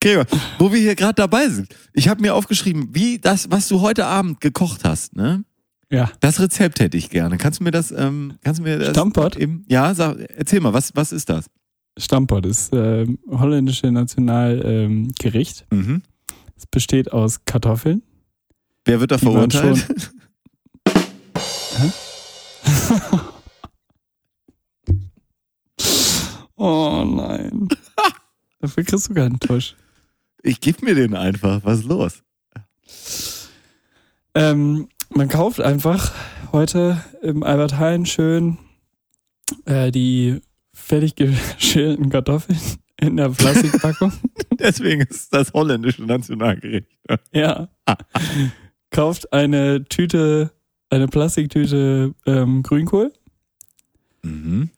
Gregor, wo wir hier gerade dabei sind. Ich habe mir aufgeschrieben, wie das, was du heute Abend gekocht hast, ne? Ja. Das Rezept hätte ich gerne. Kannst du mir das, ähm, kannst du mir das Stammpot? Eben, ja, sag, erzähl mal, was, was ist das? Stammpot ist äh, holländische Nationalgericht. Ähm. Mhm. es besteht aus Kartoffeln. Wer wird da verurteilt? Oh nein. Dafür kriegst du keinen Tusch. Ich geb mir den einfach. Was ist los? Ähm, man kauft einfach heute im Albert Heijn schön äh, die fertig geschälten Kartoffeln in der Plastikpackung. Deswegen ist das holländische Nationalgericht. ja. Kauft eine Tüte, eine Plastiktüte ähm, Grünkohl. Mhm.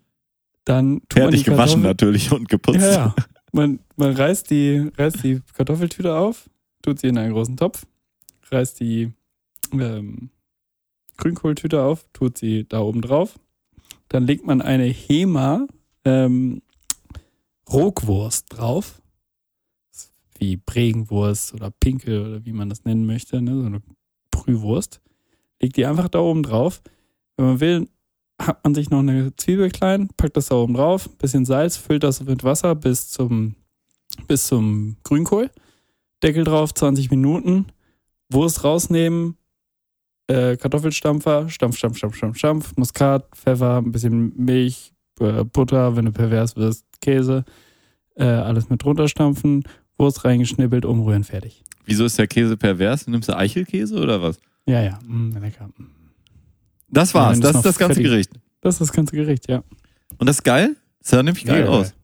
Dann tut man Fertig gewaschen Kartoffel- natürlich und geputzt. Ja, ja. Man, man reißt, die, reißt die Kartoffeltüte auf, tut sie in einen großen Topf, reißt die ähm, Grünkohltüte auf, tut sie da oben drauf. Dann legt man eine Hema ähm, Rogwurst drauf. Wie Bregenwurst oder Pinkel oder wie man das nennen möchte, ne? so eine Brühwurst. Legt die einfach da oben drauf. Wenn man will, hat man sich noch eine Zwiebel klein, packt das da oben drauf, bisschen Salz, füllt das mit Wasser bis zum, bis zum Grünkohl. Deckel drauf, 20 Minuten. Wurst rausnehmen, äh, Kartoffelstampfer, Stampf, Stampf, Stampf, Stampf, Stampf, Muskat, Pfeffer, ein bisschen Milch, äh, Butter, wenn du pervers wirst, Käse, äh, alles mit runterstampfen, Wurst reingeschnippelt, umrühren, fertig. Wieso ist der Käse pervers? Nimmst du Eichelkäse oder was? Ja, ja, mh, lecker. Mm. Das war's. das das ist das ganze fertig- Gericht. Das ist das ganze Gericht, ja. Und das ist geil? Das sah nämlich geil Mega aus. geil.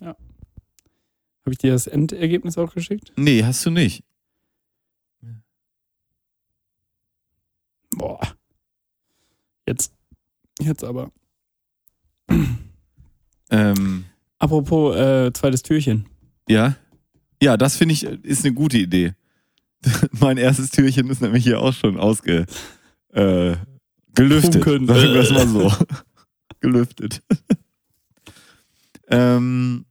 Ja. Habe ich dir das Endergebnis auch geschickt? Nee, hast du nicht. Boah. Jetzt, jetzt aber. Ähm, Apropos äh, zweites Türchen. ja. Ja, das finde ich, ist eine gute Idee. mein erstes Türchen ist nämlich hier auch schon ausge, äh, gelüftet. Funken. Sagen wir es mal so. gelüftet. ähm,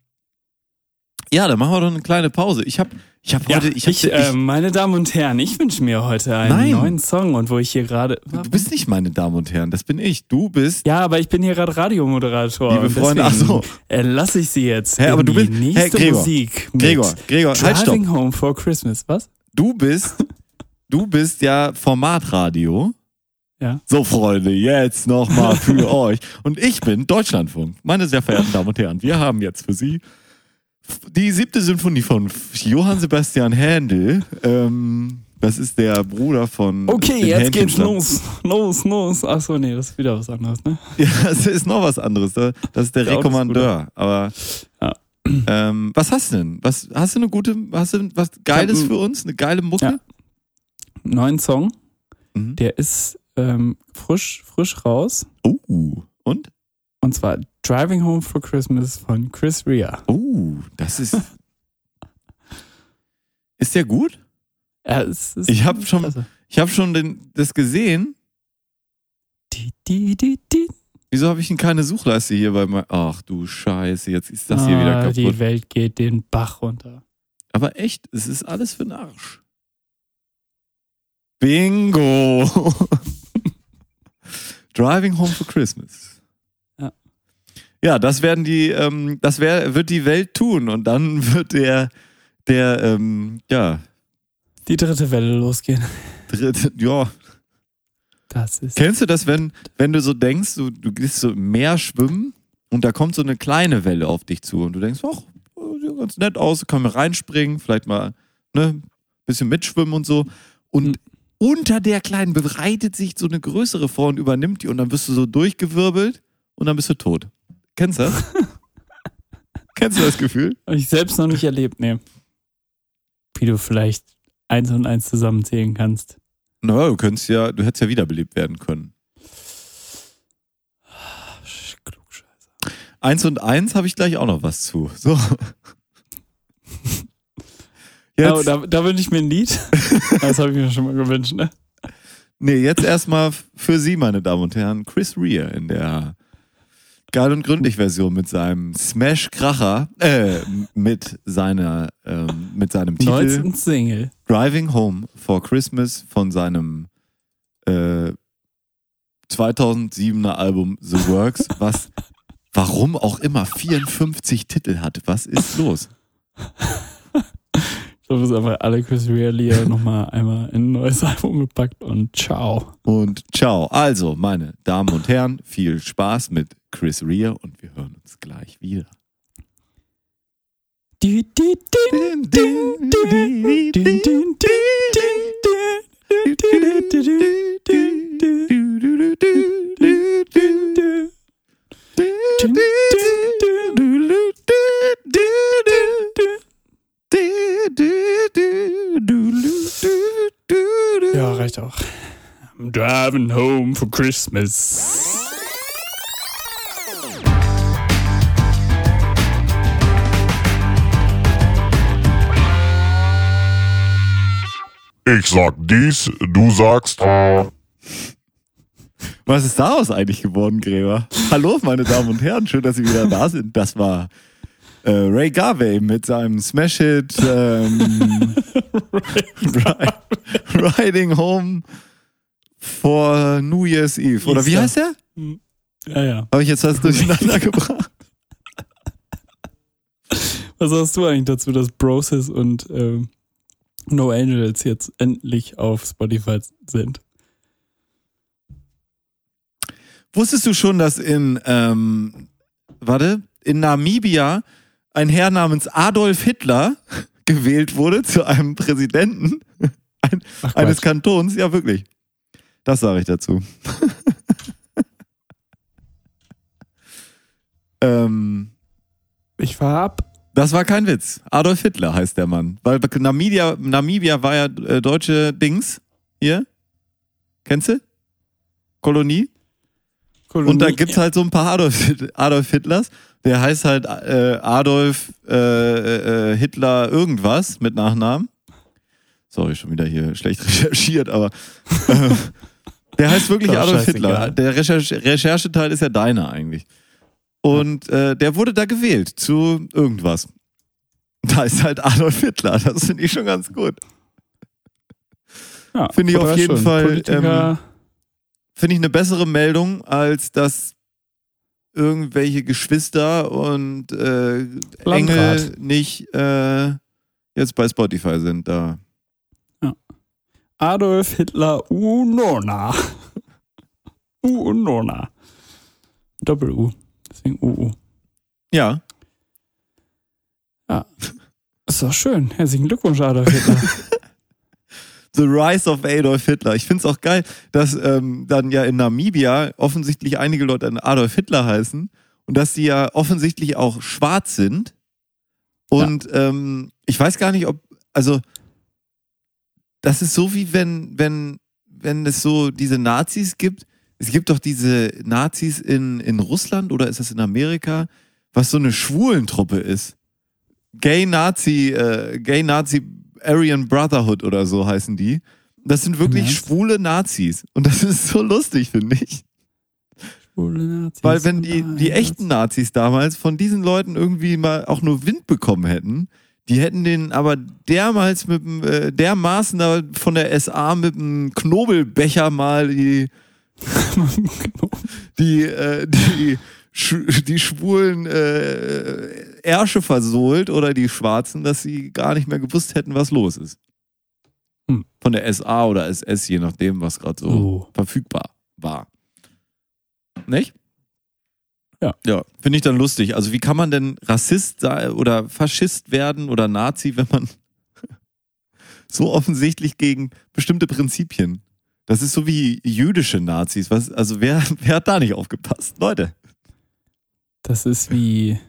ja, dann machen wir doch eine kleine Pause. Ich habe ich hab heute, ich, hab, ich, äh, meine Damen und Herren, ich wünsche mir heute einen Nein. neuen Song und wo ich hier gerade. du bist nicht meine Damen und Herren, das bin ich. Du bist, Ja, aber ich bin hier gerade Radiomoderator. liebe und Freunde, ach deswegen, so, Äh, lasse ich Sie jetzt Hä, in aber du die bist- hä, nächste Gregor, Musik Gregor, Gregor, halt stopp. Driving Home for Christmas. Was? Du bist, du bist ja Formatradio. Ja. So, Freunde, jetzt nochmal für euch. Und ich bin Deutschlandfunk. Meine sehr verehrten Damen und Herren, wir haben jetzt für Sie die siebte Symphonie von Johann Sebastian Händel. Ähm, das ist der Bruder von. Okay, jetzt geht's los. Los, los. Achso, nee, das ist wieder was anderes, ne? Ja, das ist noch was anderes. Das ist der Der Rekommandeur. Aber Ja. ähm, was hast du denn? Was hast du eine gute, hast du was Geiles für uns? Eine geile Mucke? Ja. Neuen Song. Mhm. Der ist ähm, frisch, frisch raus. Oh. Und? Und zwar Driving Home for Christmas von Chris Rea. Oh, das ist. ist der gut? Ja, es ist Ich hab schon- klasse. Ich habe schon den, das gesehen. Die, die, die, die. Wieso habe ich denn keine Suchleiste hier bei mir? Ach du Scheiße, jetzt ist das hier wieder Ah, kaputt. Die Welt geht den Bach runter. Aber echt, es ist alles für den Arsch. Bingo! Driving Home for Christmas. Ja. Das werden die, ähm, das wär, wird die Welt tun und dann wird der, der, ähm, ja, Die dritte Welle losgehen. dritte, ja, Das ist. Kennst du das, wenn, wenn du so denkst, du, du gehst so im Meer schwimmen und da kommt so eine kleine Welle auf dich zu und du denkst, ach, sieht ganz nett aus, kann man reinspringen, vielleicht mal ne, bisschen mitschwimmen und so. Und unter der kleinen bereitet sich so eine größere vor und übernimmt die und dann wirst du so durchgewirbelt und dann bist du tot. Kennst du das? Kennst du das Gefühl? Hab ich selbst noch nicht erlebt, nee. Wie du vielleicht eins und eins zusammenzählen kannst. Na, du könntest ja, du hättest ja wiederbelebt werden können. Klugscheiße. Eins und eins habe ich gleich auch noch was zu. So. Oh, da, da wünsche ich mir ein Lied. Das habe ich mir schon mal gewünscht, ne? Nee, jetzt erstmal für Sie, meine Damen und Herren, Chris Rea in der Geil und gründlich Version mit seinem Smash Kracher, äh, mit seiner, ähm, mit seinem Titel 19. Single. Driving Home for Christmas von seinem äh, 2007er Album The Works, was warum auch immer 54 Titel hat. Was ist los? So ist einfach alle Chris Rea Lieder nochmal einmal in ein neues Album gepackt und ciao. Und ciao. Also, meine Damen und Herren, viel Spaß mit Chris Rea und wir hören uns gleich wieder. Ja, reicht auch. I'm driving home for Christmas. Ich sag dies, du sagst. Was ist daraus eigentlich geworden, Gräber? Hallo, meine Damen und Herren, schön, dass Sie wieder da sind. Das war äh, Ray Garvey mit seinem Smash-Hit ähm, Ri- Riding Home for New Year's Eve. Oder wie heißt der? Ja, ja. Habe ich jetzt was durcheinander gebracht? Was sagst du eigentlich dazu, dass Broses und ähm, No Angels jetzt endlich auf Spotify sind? Wusstest du schon, dass in, ähm, warte, in Namibia ein Herr namens Adolf Hitler gewählt wurde zu einem Präsidenten ein, Ach, eines. Kantons? Ja, wirklich. Das sage ich dazu. ähm, Ich war ab. Das war kein Witz. Adolf Hitler heißt der Mann. Weil Namibia, Namibia war ja äh, deutsche Dings hier. Kennst du? Kolonie. Und da gibt's halt so ein paar Adolf, Adolf Hitlers. Der heißt halt äh, Adolf äh, äh, Hitler irgendwas mit Nachnamen. Sorry, schon wieder hier schlecht recherchiert, aber äh, der heißt wirklich Adolf. Hitler. Der Recherche Rechercheteil ist ja deiner eigentlich. Und äh, der wurde da gewählt zu irgendwas. Da ist halt Adolf Hitler. Das finde ich schon ganz gut. ja, finde ich auf jeden schon. Fall, Politiker, finde ich eine bessere Meldung, als dass irgendwelche Geschwister und äh. Engel nicht äh, jetzt bei Spotify sind. Da. Adolf Hitler Unona. Unona. Doppel-U. Deswegen UU. Ja, Ist doch schön. Herzlichen Glückwunsch, Adolf Hitler. The Rise of Adolf Hitler. Ich finde es auch geil, dass ähm, dann ja in Namibia offensichtlich einige Leute an Adolf Hitler heißen und dass sie ja offensichtlich auch schwarz sind. Und ähm, ich weiß gar nicht, ob, also das ist so wie wenn, wenn, wenn es so diese Nazis gibt. Es gibt doch diese Nazis in, in Russland oder ist das in Amerika, was so eine Schwulentruppe ist. Gay Nazi, äh, Gay Nazi Aryan Brotherhood oder so heißen die. Das sind wirklich Ernst? schwule Nazis. Und das ist so lustig, finde ich. Schwule Nazis Weil wenn die, die echten Nazis damals von diesen Leuten irgendwie mal auch nur Wind bekommen hätten, die hätten den aber dermals mit äh, dermaßen da von der SA mit dem Knobelbecher mal die, die, äh, die, die schwulen äh, Ärsche versohlt oder die Schwarzen, dass sie gar nicht mehr gewusst hätten, was los ist. Hm. Von der SA oder SS, je nachdem, was gerade so Oh. verfügbar war. Nicht? Ja. Ja, finde ich dann lustig. Also wie kann man denn Rassist oder Faschist werden oder Nazi, wenn man so offensichtlich gegen bestimmte Prinzipien. Das ist so wie jüdische Nazis. Was, also wer, wer hat da nicht aufgepasst? Leute. Das ist wie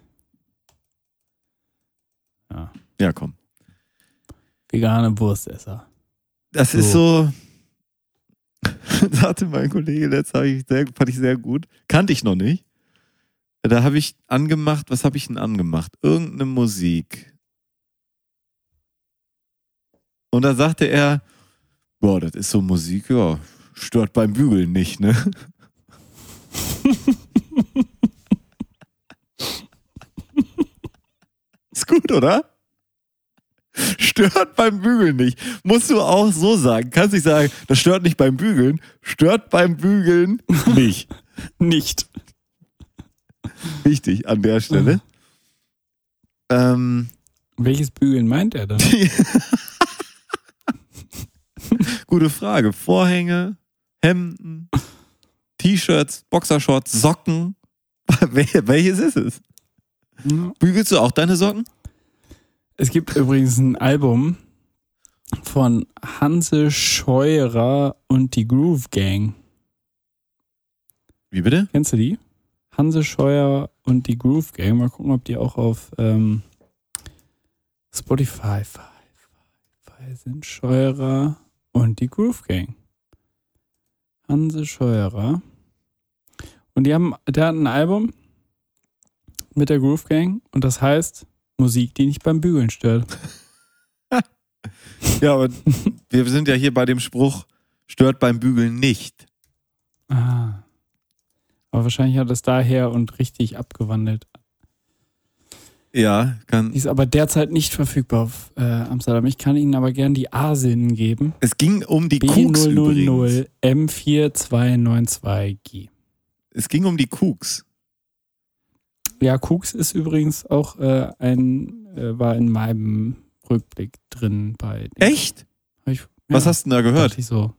ja, Ja, komm. vegane Wurstesser. Das ist so. sagte mein Kollege letztes ich sehr, fand ich sehr gut. Kannte ich noch nicht. Da habe ich angemacht, was habe ich denn angemacht? Irgendeine Musik. Und da sagte er, boah, das ist so Musik, ja, stört beim Bügeln nicht, ne? ist gut, oder? Stört beim Bügeln nicht. Musst du auch so sagen. Kannst nicht sagen, das stört nicht beim Bügeln. Stört beim Bügeln nicht. Nicht. Wichtig an der Stelle. Ähm, Welches Bügeln meint er dann? gute Frage. Vorhänge, Hemden, T-Shirts, Boxershorts, Socken. Wel- Welches ist es? Bügelst du auch deine Socken? Es gibt übrigens ein Album von Hanse Scheurer und die Groove Gang. Wie bitte? Kennst du die? Hanse Scheuer und die Groove Gang. Mal gucken, ob die auch auf ähm, Spotify Spotify sind. Scheurer und die Groove Gang. Hanse Scheurer. Und die haben, der hat ein Album mit der Groove Gang und das heißt Musik, die nicht beim Bügeln stört. Ja, aber wir sind ja hier bei dem Spruch, stört beim Bügeln nicht. Ah. Aber wahrscheinlich hat es daher und richtig abgewandelt. Ja, kann. Die ist aber derzeit nicht verfügbar auf äh, Amsterdam. Ich kann Ihnen aber gern die A-Sinnen geben. Es ging um die Kuks übrigens. B000 M4292G. Es ging um die Kuks. Ja, Kuks ist übrigens auch äh, ein, äh, war in meinem Rückblick drin bei. Echt? Ich, Was hast du denn da gehört? Ich so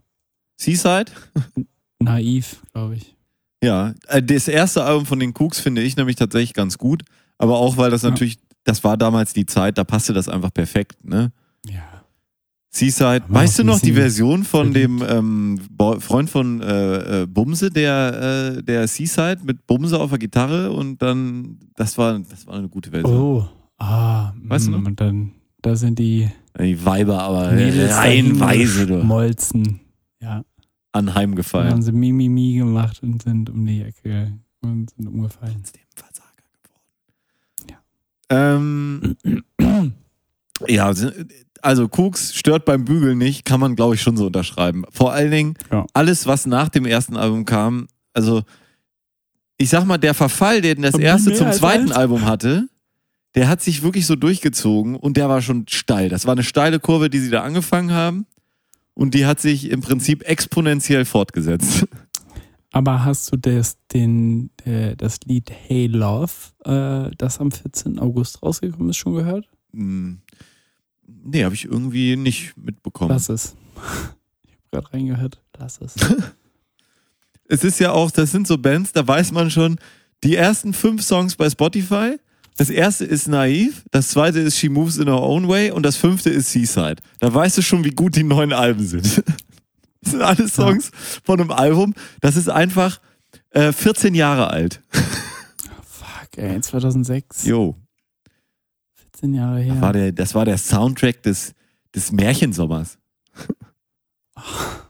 Seaside? naiv, glaube ich. Ja, äh, das erste Album von den Cooks finde ich nämlich tatsächlich ganz gut. Aber auch, weil das natürlich, das war damals die Zeit, da passte das einfach perfekt, ne? Ja. Seaside, Aber weißt du noch die Version von dem ähm, Freund von äh, äh, Bumse, der, äh, der Seaside mit Bumse auf der Gitarre und dann, das war, das war eine gute Version. Oh. Ah. Weißt du mm, noch? Und dann, da sind die Die Weiber aber Mädels reihenweise du, Molzen. Ja. Dann haben anheimgefallen. sie Mimimi gemacht und sind um die Ecke und sind umgefallen. Ähm, ja, also Cooks stört beim Bügeln nicht, kann man glaube ich schon so unterschreiben. Vor allen Dingen Ja. alles, was nach dem ersten Album kam, also ich sag mal, der Verfall, den das erste zum zweiten? Album hatte, der hat sich wirklich so durchgezogen und der war schon steil. Das war eine steile Kurve, die sie da angefangen haben und die hat sich im Prinzip exponentiell fortgesetzt. Aber hast du das, den, äh, das Lied Hey Love, äh, das am 14. August rausgekommen ist, schon gehört? Hm, nee, habe ich irgendwie nicht mitbekommen. Lass es. Ich habe gerade reingehört. Lass es. es ist ja auch, das sind so Bands, da weiß man schon, die ersten fünf Songs bei Spotify, das erste ist Naiv, das zweite ist She Moves in Her Own Way und das fünfte ist Seaside. Da weißt du schon, wie gut die neuen Alben sind. Das sind alles Songs von einem Album, das ist einfach äh, 14 Jahre alt. Fuck, ey, 2006. Jo, 14 Jahre her. war der, das war der Soundtrack des, des Märchensommers.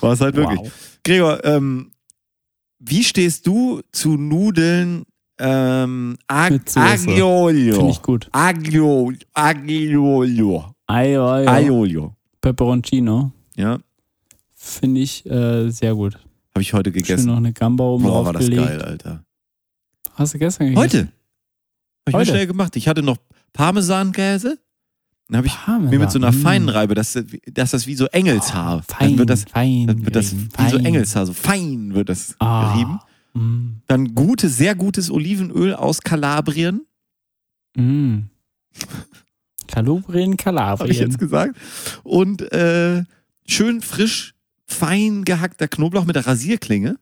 War es halt wirklich. Wow. Gregor, ähm, wie stehst du zu Nudeln ähm, Ag. Aglio? Finde ich gut. Aglio, Aglio, ayo. Aiolio. Pepperoncino. Ja, Finde ich äh, sehr gut. habe ich heute Schön gegessen. noch eine Gamba oben Boah, war das geil, Alter. Hast du gestern gegessen? Heute. Habe ich mir Heute? schnell gemacht. Ich hatte noch Parmesankäse. Dann habe ich Parmesan. mir mit so einer Mm. feinen Reibe, dass, dass das wie so Engelshaar. Fein, dann wird das, fein. dann wird das gerieben, wie so fein. Engelshaar, so fein wird das Ah. gerieben. Mm. Dann gute, sehr gutes Olivenöl aus Kalabrien. Mm. Kalabrien, habe ich jetzt gesagt. Und äh, schön frisch, fein gehackter Knoblauch mit der Rasierklinge.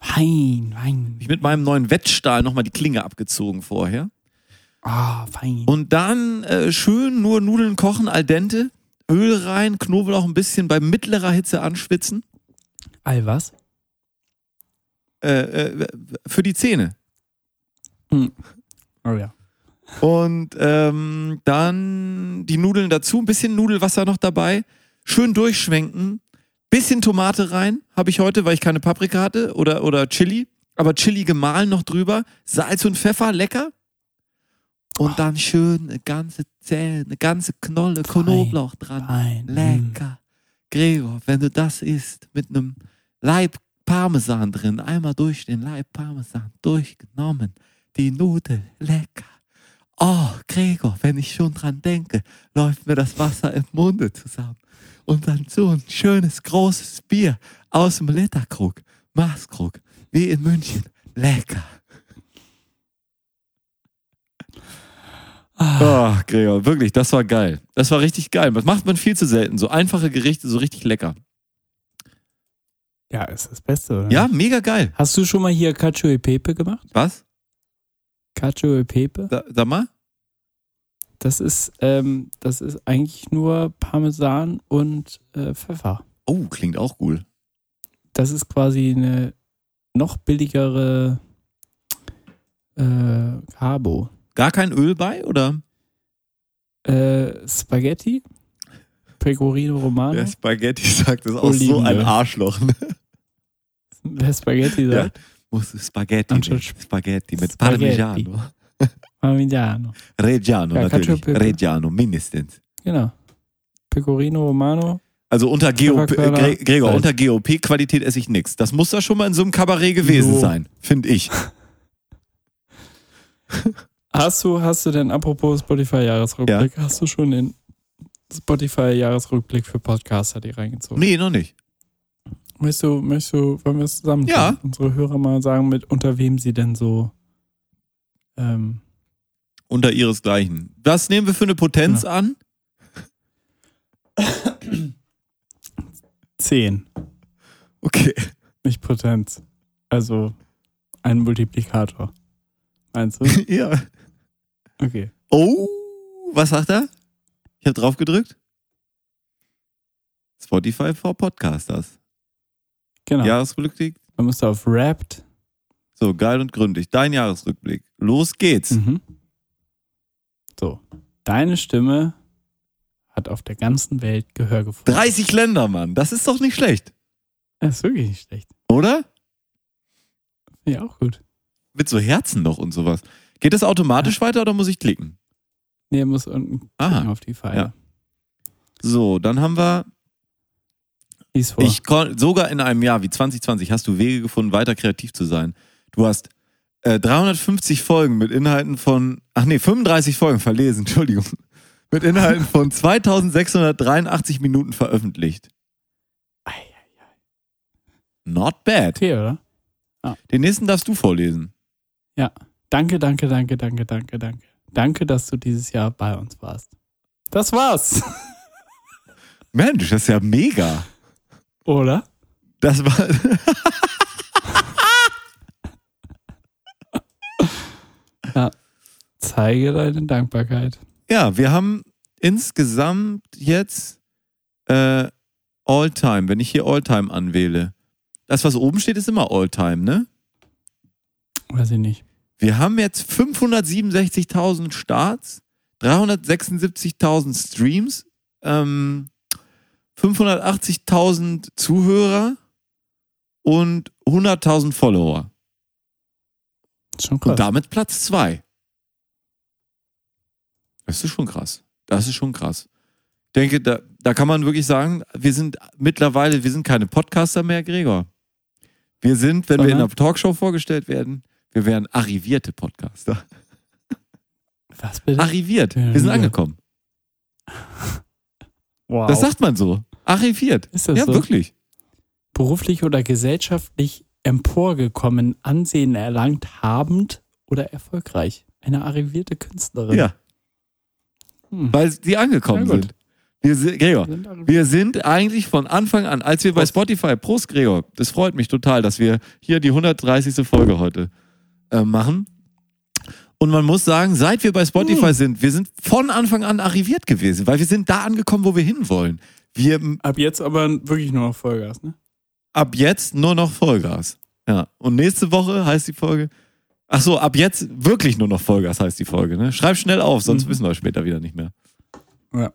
Fein, fein. Ich mit meinem neuen Wettstahl nochmal die Klinge abgezogen vorher. Ah, fein. Und dann äh, schön nur Nudeln kochen, al dente. Öl rein, Knoblauch ein bisschen bei mittlerer Hitze anschwitzen. All was? Äh, äh, für die Zähne. Oh ja. Und ähm, dann die Nudeln dazu, ein bisschen Nudelwasser noch dabei, schön durchschwenken, bisschen Tomate rein, habe ich heute, weil ich keine Paprika hatte oder, oder Chili, aber Chili gemahlen noch drüber, Salz und Pfeffer, lecker. Und dann schön eine ganze Zähne, eine ganze Knolle. Knoblauch dran. Fein. Lecker. Gregor, wenn du das isst mit einem Leib Parmesan drin, einmal durch den Leib Parmesan durchgenommen, die Nudel, lecker. Oh, Gregor, wenn ich schon dran denke, läuft mir das Wasser im Munde zusammen. Und dann so ein schönes, großes Bier aus dem Literkrug, Maßkrug, wie in München. Lecker. Ah, Oh, Gregor, wirklich, das war geil. Das war richtig geil. Das macht man viel zu selten. So einfache Gerichte, so richtig lecker. ja, ist das Beste, oder? Ja, mega geil. Hast du schon mal hier Cacio e Pepe gemacht? Was? Cacio e Pepe? Da, sag mal? Das ist, ähm, das ist eigentlich nur Parmesan und äh, Pfeffer. Oh, klingt auch cool. Das ist quasi eine noch billigere äh, Carbo. Gar kein Öl bei, oder? Äh, Spaghetti, Pecorino Romano. Wer Spaghetti sagt, ist auch so ein. Arschloch. Ne? Wer Spaghetti Ja. Muss Spaghetti, Anstatt mit, Spaghetti mit Spaghetti. Parmigiano. Parmigiano. Reggiano Ja, natürlich. Reggiano, mindestens. Genau. Pecorino Romano. Also unter GOP, Gre Gregor, unter GOP-Qualität esse ich nichts. Das muss da schon mal in so einem Kabarett gewesen So. sein, finde ich. Hast du, hast du denn, apropos Spotify-Jahresrückblick, hast du schon den Spotify-Jahresrückblick für Podcaster die reingezogen? Nee, noch nicht. Möchtest du, möchtest du, wollen wir es zusammen? Ja. Unsere Hörer mal sagen, mit unter wem sie denn so ähm, Unter ihresgleichen. Was nehmen wir für eine Potenz an? 10, Okay. nicht Potenz. Also ein Multiplikator. Meinst du? ja. Okay. Oh, was sagt er? Ich habe drauf gedrückt. Spotify for Podcasters. Genau. Jahresrückblick. Man musste auf Wrapped. So, geil und gründlich. Dein Jahresrückblick. Los geht's. Mhm. So. Deine Stimme hat auf der ganzen Welt Gehör gefunden. 30 Länder, Mann. Das ist doch nicht schlecht. Das ist wirklich nicht schlecht. Oder? Ja, auch gut. Mit so Herzen noch und sowas. Geht das automatisch weiter oder muss ich klicken? Nee, muss unten Aha. klicken auf die Pfeile. Ja. So, dann haben wir Lies vor. Ich kon sogar in einem Jahr wie 2020 hast du Wege gefunden, weiter kreativ zu sein. Du hast äh, 350 Folgen mit Inhalten von, ach nee, 35 Folgen verlesen, Entschuldigung, mit Inhalten von 2683 Minuten veröffentlicht. Not bad. okay, oder? Den nächsten darfst du vorlesen. Danke, danke, danke, danke, danke, danke. Danke, dass du dieses Jahr bei uns warst. Das war's. Mensch, das ist ja mega. Oder? Das war. Zeige deine Dankbarkeit. ja, wir haben insgesamt jetzt äh, All-Time. Wenn ich hier All-Time anwähle, das, was oben steht, ist immer All-Time, ne? Weiß ich nicht. Wir haben jetzt 567.000 Starts, 376.000 Streams, ähm, 580.000 Zuhörer und 100.000 Follower. Schon krass. Und damit Platz zwei. Das ist schon krass. Das ist schon krass. Ich denke, da, da kann man wirklich sagen, wir sind mittlerweile, wir sind keine Podcaster mehr, Gregor. Wir sind, wenn wir in einer Talkshow vorgestellt werden, wir wären arrivierte Podcaster. Was bitte? Arriviert. Wir sind angekommen. wow. Das sagt man so. Arriviert. Ist das Ja, so? wirklich. Beruflich oder gesellschaftlich emporgekommen, Ansehen erlangt, habend oder erfolgreich. Eine arrivierte Künstlerin. Ja, Hm. weil sie angekommen Ja, sind. Wir sind. Gregor. Wir sind eigentlich von Anfang an, als wir bei. Spotify, Prost Gregor, das freut mich total, dass wir hier die 130. Folge heute äh, machen. Und man muss sagen, seit wir bei Spotify Hm. sind, wir sind von Anfang an arriviert gewesen, weil wir sind da angekommen, wo wir hinwollen. Wir Ab jetzt aber wirklich nur noch Vollgas, ne? ab jetzt nur noch Vollgas. Ja. Und nächste Woche heißt die Folge. Ach so, ab jetzt wirklich nur noch Vollgas heißt die Folge. Ne? Schreib schnell auf, sonst Mhm. wissen wir später wieder nicht mehr. Ja.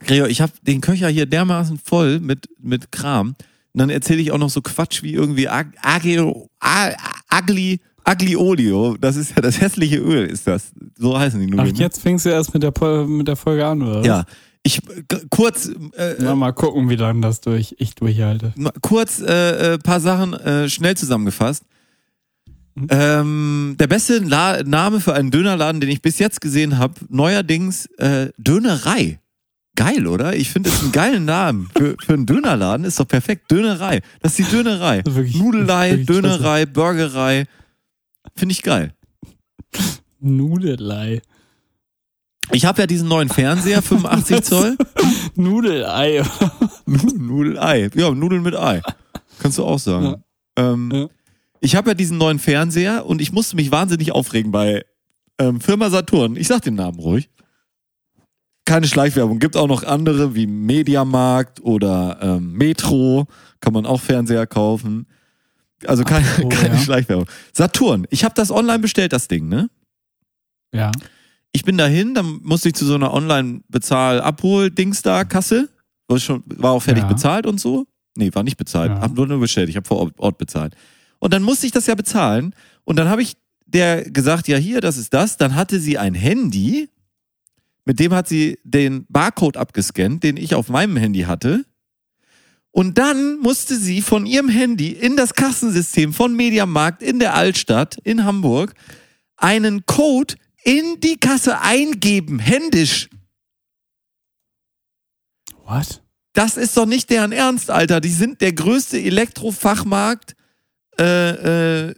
Gregor, ich habe den Köcher hier dermaßen voll mit, mit Kram. Und dann erzähle ich auch noch so Quatsch wie irgendwie Ag Agli, Aglio-Olio. Das ist ja das hässliche Öl, ist das. So heißen die Ach, Nudeln. ne? jetzt fängst du erst mit der, Pol- mit der Folge an, oder? Ja. Ich kurz, äh, Na, mal gucken, wie lange das durch, ich durchhalte. kurz äh, äh, paar Sachen äh, schnell zusammengefasst. Mhm. Ähm, der beste La Name für einen Dönerladen, den ich bis jetzt gesehen habe, neuerdings äh, Dönerei. Geil, oder? Ich finde es einen geilen Namen für, für einen Dönerladen. Ist doch perfekt. Dönerei. Das ist die Dönerei. Wirklich- Nudelei. Dönerei, Burgerei. Finde ich geil. Nudelei. Ich habe ja diesen neuen Fernseher, 85 Zoll. Nudelei. Nudelei. Ja, Nudeln mit Ei. Kannst du auch sagen. Ähm, Ja. Ich habe ja diesen neuen Fernseher und ich musste mich wahnsinnig aufregen bei Ähm, Firma Saturn, ich sag den Namen ruhig. Keine Schleichwerbung. Gibt auch noch andere wie Mediamarkt oder ähm, Metro. Kann man auch Fernseher kaufen. Also keine, Ach so, keine ja. Schleichwerbung. Saturn, ich habe das online bestellt, das Ding, ne? Ja. Ich bin dahin, dann musste ich zu so einer Online-Bezahl-Abhol-Dings da, Kasse. War, schon, war auch fertig Ja. bezahlt und so. Nee, war nicht bezahlt. Ja. Hab nur nur bestellt. Ich habe vor Ort- Ort bezahlt. Und dann musste ich das ja bezahlen. Und dann habe ich der gesagt, ja hier, das ist das. Dann hatte sie ein Handy, mit dem hat sie den Barcode abgescannt, den ich auf meinem Handy hatte. Und dann musste sie von ihrem Handy in das Kassensystem von Mediamarkt in der Altstadt in Hamburg einen Code in die Kasse eingeben, händisch. What? Das ist doch nicht deren Ernst, Alter. Die sind der größte Elektrofachmarkt. Äh, äh,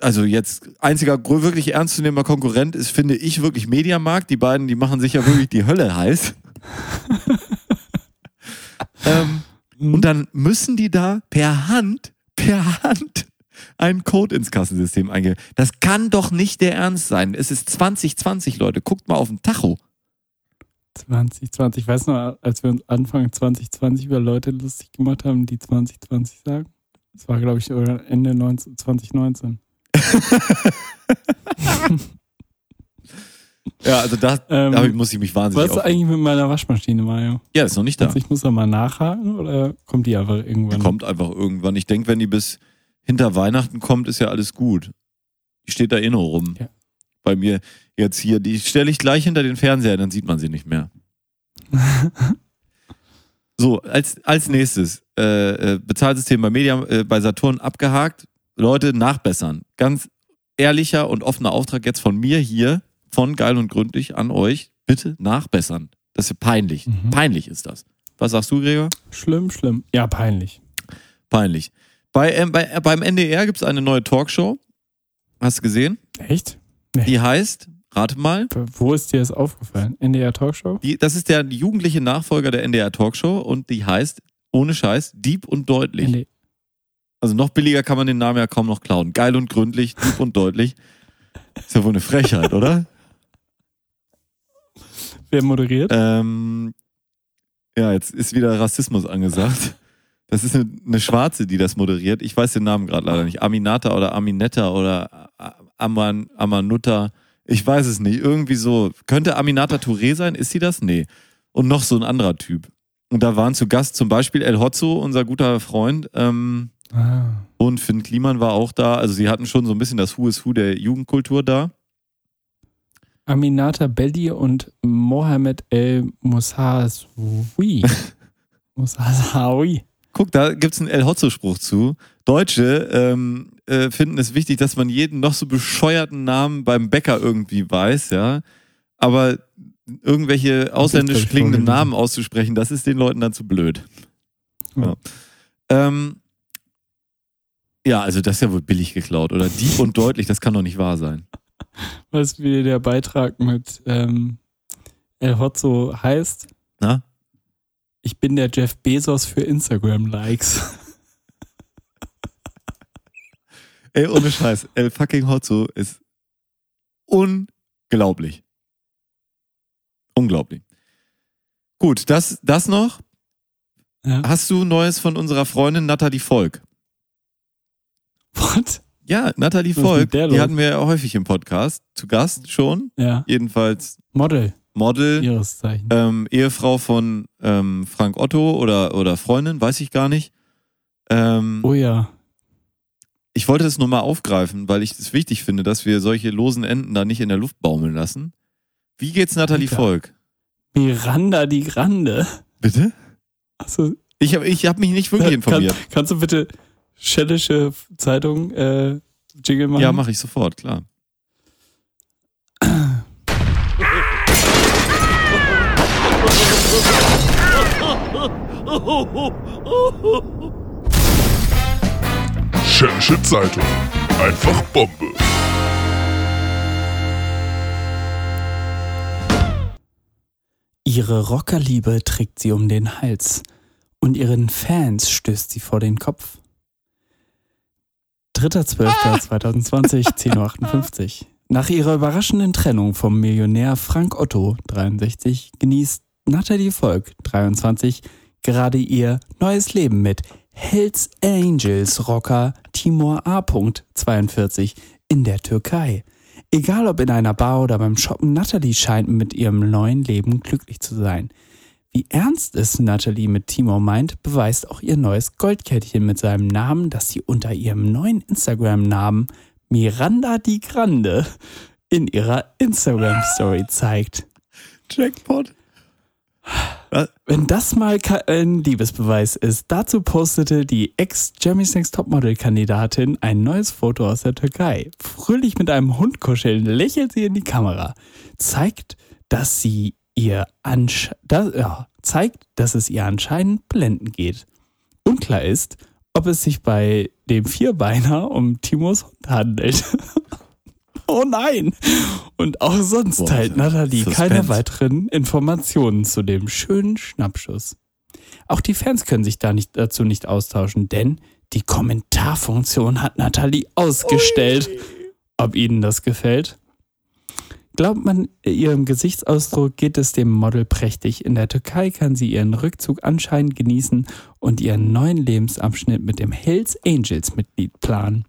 also jetzt einziger wirklich ernstzunehmender Konkurrent ist, finde ich, wirklich Mediamarkt. Die beiden, die machen sich ja wirklich die Hölle heiß. ähm, und dann müssen die da per Hand, per Hand einen Code ins Kassensystem eingeben. Das kann doch nicht der Ernst sein. Es ist 2020, Leute. Guckt mal auf den Tacho. 2020. Ich weiß noch, als wir uns Anfang 2020 über Leute lustig gemacht haben, die 2020 sagen. Das war, glaube ich, Ende 19, 2019. Ja, also da Ähm, damit muss ich mich wahnsinnig was ist eigentlich mit meiner Waschmaschine, Mario? Ja, ist noch nicht da. Also ich muss da mal nachhaken oder kommt die einfach Die irgendwann? kommt einfach irgendwann. Ich denke, wenn die bis hinter Weihnachten kommt, ist ja alles gut. Die steht da eh noch rum. Ja. Bei mir jetzt hier, die stelle ich gleich hinter den Fernseher, dann sieht man sie nicht mehr. So, als, als nächstes, äh, äh, Bezahlsystem bei Media, äh, bei Saturn abgehakt. Leute, nachbessern. Ganz ehrlicher und offener Auftrag jetzt von mir hier, von Geil und Gründlich an euch. Bitte nachbessern. Das ist peinlich. Mhm. Peinlich ist das. Was sagst du, Gregor? Schlimm, schlimm. Ja, peinlich. Peinlich. Bei, ähm, bei, äh, beim NDR gibt es eine neue Talkshow. Hast du gesehen? Echt? Die heißt, rate mal, Wo ist dir das aufgefallen? NDR Talkshow? die, das ist der jugendliche Nachfolger der NDR Talkshow und die heißt, ohne Scheiß, Dieb und Deutlich. ND Also noch billiger kann man den Namen ja kaum noch klauen. Geil und gründlich, Dieb und Deutlich. Ist ja wohl eine Frechheit, oder? Wer moderiert? Ähm, ja, jetzt ist wieder Rassismus angesagt. Das ist eine, eine Schwarze, die das moderiert. Ich weiß den Namen gerade leider nicht. Aminata oder Aminetta oder Aman, Amanutta. Ich weiß es nicht. Irgendwie so. Könnte Aminata Touré sein? Ist sie das? Nee. Und noch so ein anderer Typ. Und da waren zu Gast zum Beispiel El Hotzo, unser guter Freund. Ähm, Ah. und Finn Kliman war auch da. Also sie hatten schon so ein bisschen das Who is Who der Jugendkultur da. Aminata Belli und Mohamed El Moussaoui. Moussaoui. Guck, da gibt's einen El Hotzo-Spruch zu. Deutsche ähm, äh, finden es wichtig, dass man jeden noch so bescheuerten Namen beim Bäcker irgendwie weiß, ja. Aber irgendwelche ausländisch klingenden. Namen auszusprechen, das ist den Leuten dann zu blöd. Ja. Ja. Ähm, ja, also das ist ja wohl billig geklaut, oder? Dieb und deutlich, das kann doch nicht wahr sein. Weißt du, wie der Beitrag mit ähm, El Hotzo heißt? Na? Ich bin der Jeff Bezos für Instagram-Likes. Ey, ohne Scheiß, El fucking Hotzo ist unglaublich. Unglaublich. Gut, das, das noch. Ja. Hast du Neues von unserer Freundin Nathalie Volk? What? Ja, Nathalie Volk, die los? hatten wir ja häufig im Podcast. Zu Gast schon. Ja. Jedenfalls Model. Model, Ihres Zeichen. ähm, Ehefrau von ähm, Frank Otto oder, oder Freundin, weiß ich gar nicht. Ähm, Oh ja. Ich wollte das nur mal aufgreifen, weil ich es wichtig finde, dass wir solche losen Enden da nicht in der Luft baumeln lassen. Wie geht's Nathalie Alter. Volk? Miranda die Grande. Bitte? Achso, Ich habe ich hab mich nicht wirklich informiert. Kann, kannst du bitte schellische Zeitung äh, Jingle machen? Ja, mache ich sofort, klar. Schellische Zeitung. Einfach Bombe. Ihre Rockerliebe trägt sie um den Hals und ihren Fans stößt sie vor den Kopf. 3.12.2020, 10.58 Uhr. Nach ihrer überraschenden Trennung vom Millionär Frank Otto, 63, genießt Natalie Volk, 23, gerade ihr neues Leben mit Hells Angels Rocker Timur A. 42 in der Türkei. Egal ob in einer Bar oder beim Shoppen, Natalie scheint mit ihrem neuen Leben glücklich zu sein. Wie ernst es Natalie mit Timur meint, beweist auch ihr neues Goldkettchen mit seinem Namen, das sie unter ihrem neuen Instagram-Namen Miranda Di Grande in ihrer Instagram-Story zeigt. Jackpot. Wenn das mal ein Liebesbeweis ist, dazu postete die Ex-Jeremy's Next Topmodel-Kandidatin ein neues Foto aus der Türkei. Fröhlich mit einem Hund kuscheln, lächelt sie in die Kamera. Zeigt, dass sie ihr ansch das, ja, zeigt, dass es ihr anscheinend blenden geht. Unklar ist, ob es sich bei dem Vierbeiner um Timos Hund handelt. oh nein! Und auch sonst Boah, teilt Nathalie Suspense. keine weiteren Informationen zu dem schönen Schnappschuss. Auch die Fans können sich da nicht, dazu nicht austauschen, denn die Kommentarfunktion hat Nathalie ausgestellt. Ob Ihnen das gefällt? Glaubt man ihrem Gesichtsausdruck, geht es dem Model prächtig. In der Türkei kann sie ihren Rückzug anscheinend genießen und ihren neuen Lebensabschnitt mit dem Hells Angels Mitglied planen.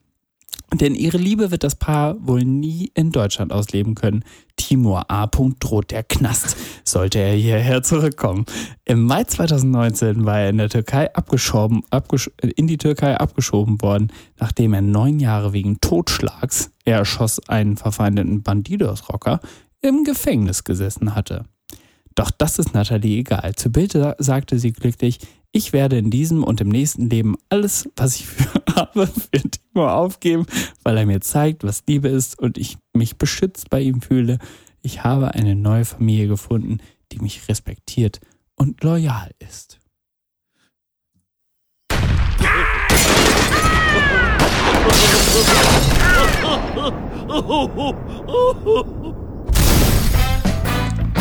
Denn ihre Liebe wird das Paar wohl nie in Deutschland ausleben können. Timur A. droht der Knast, sollte er hierher zurückkommen. Im Mai 2019 war er in der Türkei abgeschoben, abgesch in die Türkei abgeschoben worden, nachdem er neun Jahre wegen Totschlags, er erschoss einen verfeindeten Bandidos-Rocker, im Gefängnis gesessen hatte. Doch das ist Nathalie egal. Zu Bild sa- sagte sie glücklich, ich werde in diesem und im nächsten Leben alles, was ich für, habe, für Timo aufgeben, weil er mir zeigt, was Liebe ist und ich mich beschützt bei ihm fühle. Ich habe eine neue Familie gefunden, die mich respektiert und loyal ist.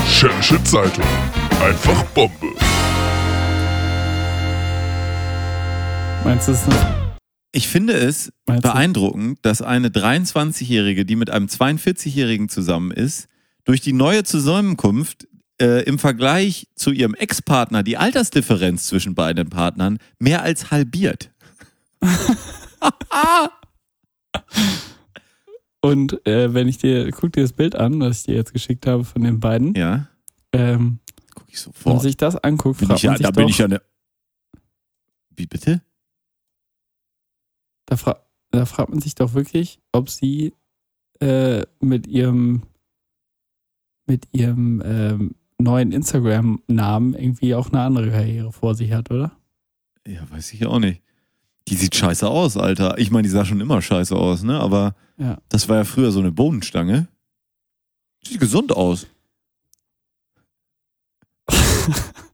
Schädische Zeitung. Einfach Bombe. Meinst du es nicht? Ich finde es Meinst beeindruckend, dass eine 23-Jährige, die mit einem 42-Jährigen zusammen ist, durch die neue Zusammenkunft äh, im Vergleich zu ihrem Ex-Partner die Altersdifferenz zwischen beiden Partnern mehr als halbiert. Und äh, wenn ich dir, guck dir das Bild an, das ich dir jetzt geschickt habe von den beiden, Ja, ähm, guck ich wenn man sofort. sich das anguckt, Bin fragt ich ja, man sich da bin doch, ich ja ne. Wie bitte? Da, fra da fragt man sich doch wirklich, ob sie äh, mit ihrem mit ihrem ähm, neuen Instagram-Namen irgendwie auch eine andere Karriere vor sich hat, oder? Ja, weiß ich auch nicht. Die sieht scheiße aus, Alter. Ich meine, die sah schon immer scheiße aus, ne? Aber Ja. das war ja früher so eine Bohnenstange. Sieht gesund aus.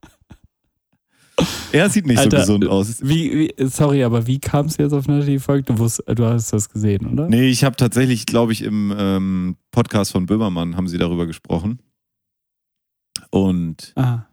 er sieht nicht Alter, so gesund aus. Wie, wie, sorry, aber wie kam es jetzt auf Natalie Volk? Du, wusst, du hast das gesehen, oder? Nee, ich habe tatsächlich, glaube ich, im ähm, Podcast von Böhmermann haben sie darüber gesprochen. Und Ah,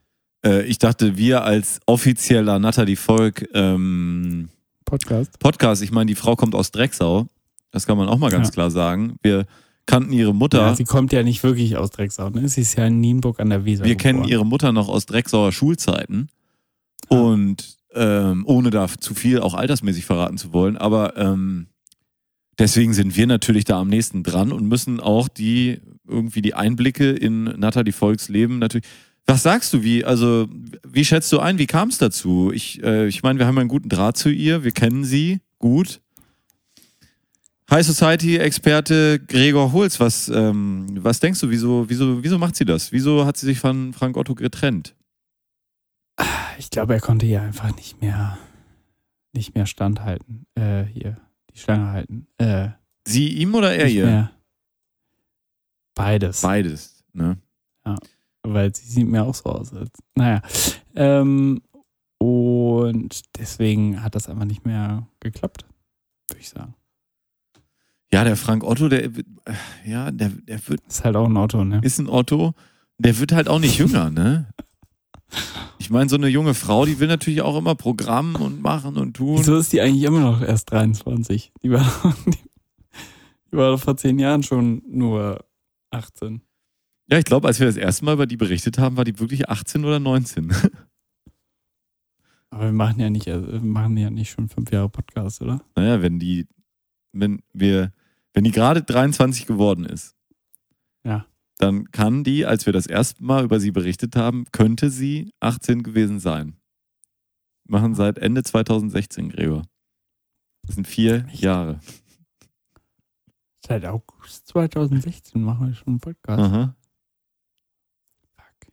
äh, ich dachte, wir als offizieller Natalie Volk ähm, Podcast. Podcast, ich meine, die Frau kommt aus Drecksau. Das kann man auch mal ganz Ja. klar sagen. Wir kannten ihre Mutter. Ja, sie kommt ja nicht wirklich aus Drecksau, ne? Sie ist ja in Nienburg an der Weser. wir kennen geboren. ihre Mutter noch aus Drecksauer Schulzeiten. Und ähm, ohne da zu viel auch altersmäßig verraten zu wollen. Aber ähm, deswegen sind wir natürlich da am nächsten dran und müssen auch die irgendwie die Einblicke in Nathalie Volks Leben natürlich. Was sagst du, wie, also, wie schätzt du ein, wie kam es dazu? Ich, äh, ich meine, wir haben einen guten Draht zu ihr, wir kennen sie gut. High Society-Experte Gregor Holz, was, ähm, was denkst du, wieso, wieso, wieso macht sie das? Wieso hat sie sich von Frank Otto getrennt? Ich glaube, er konnte hier einfach nicht mehr, nicht mehr standhalten. Äh, hier, die Stange halten. Äh, Sie ihm oder er ihr? mehr. Beides. Beides, ne? weil sie sieht mir auch so aus. Als, naja. Ähm, und deswegen hat das einfach nicht mehr geklappt, würde ich sagen. Ja, der Frank Otto, der, ja, der, der wird, Ist halt auch ein Auto, ne? ist ein Otto, der wird halt auch nicht jünger, ne? Ich meine, so eine junge Frau, die will natürlich auch immer Programm und machen und tun. Wieso ist die eigentlich immer noch erst 23? Die war, die, war vor zehn Jahren schon nur 18. Ja, ich glaube, als wir das erste Mal über die berichtet haben, war die wirklich 18 oder 19. Aber wir machen ja nicht, also wir machen ja nicht schon fünf Jahre Podcast, oder? naja, wenn die, wenn wir, wenn die gerade 23 geworden ist, Ja. Dann kann die, als wir das erste Mal über sie berichtet haben, könnte sie 18 gewesen sein. Machen seit Ende 2016, Gregor. Das sind vier Echt? Jahre. Seit August 2016 machen wir schon einen Podcast. Aha. Fuck.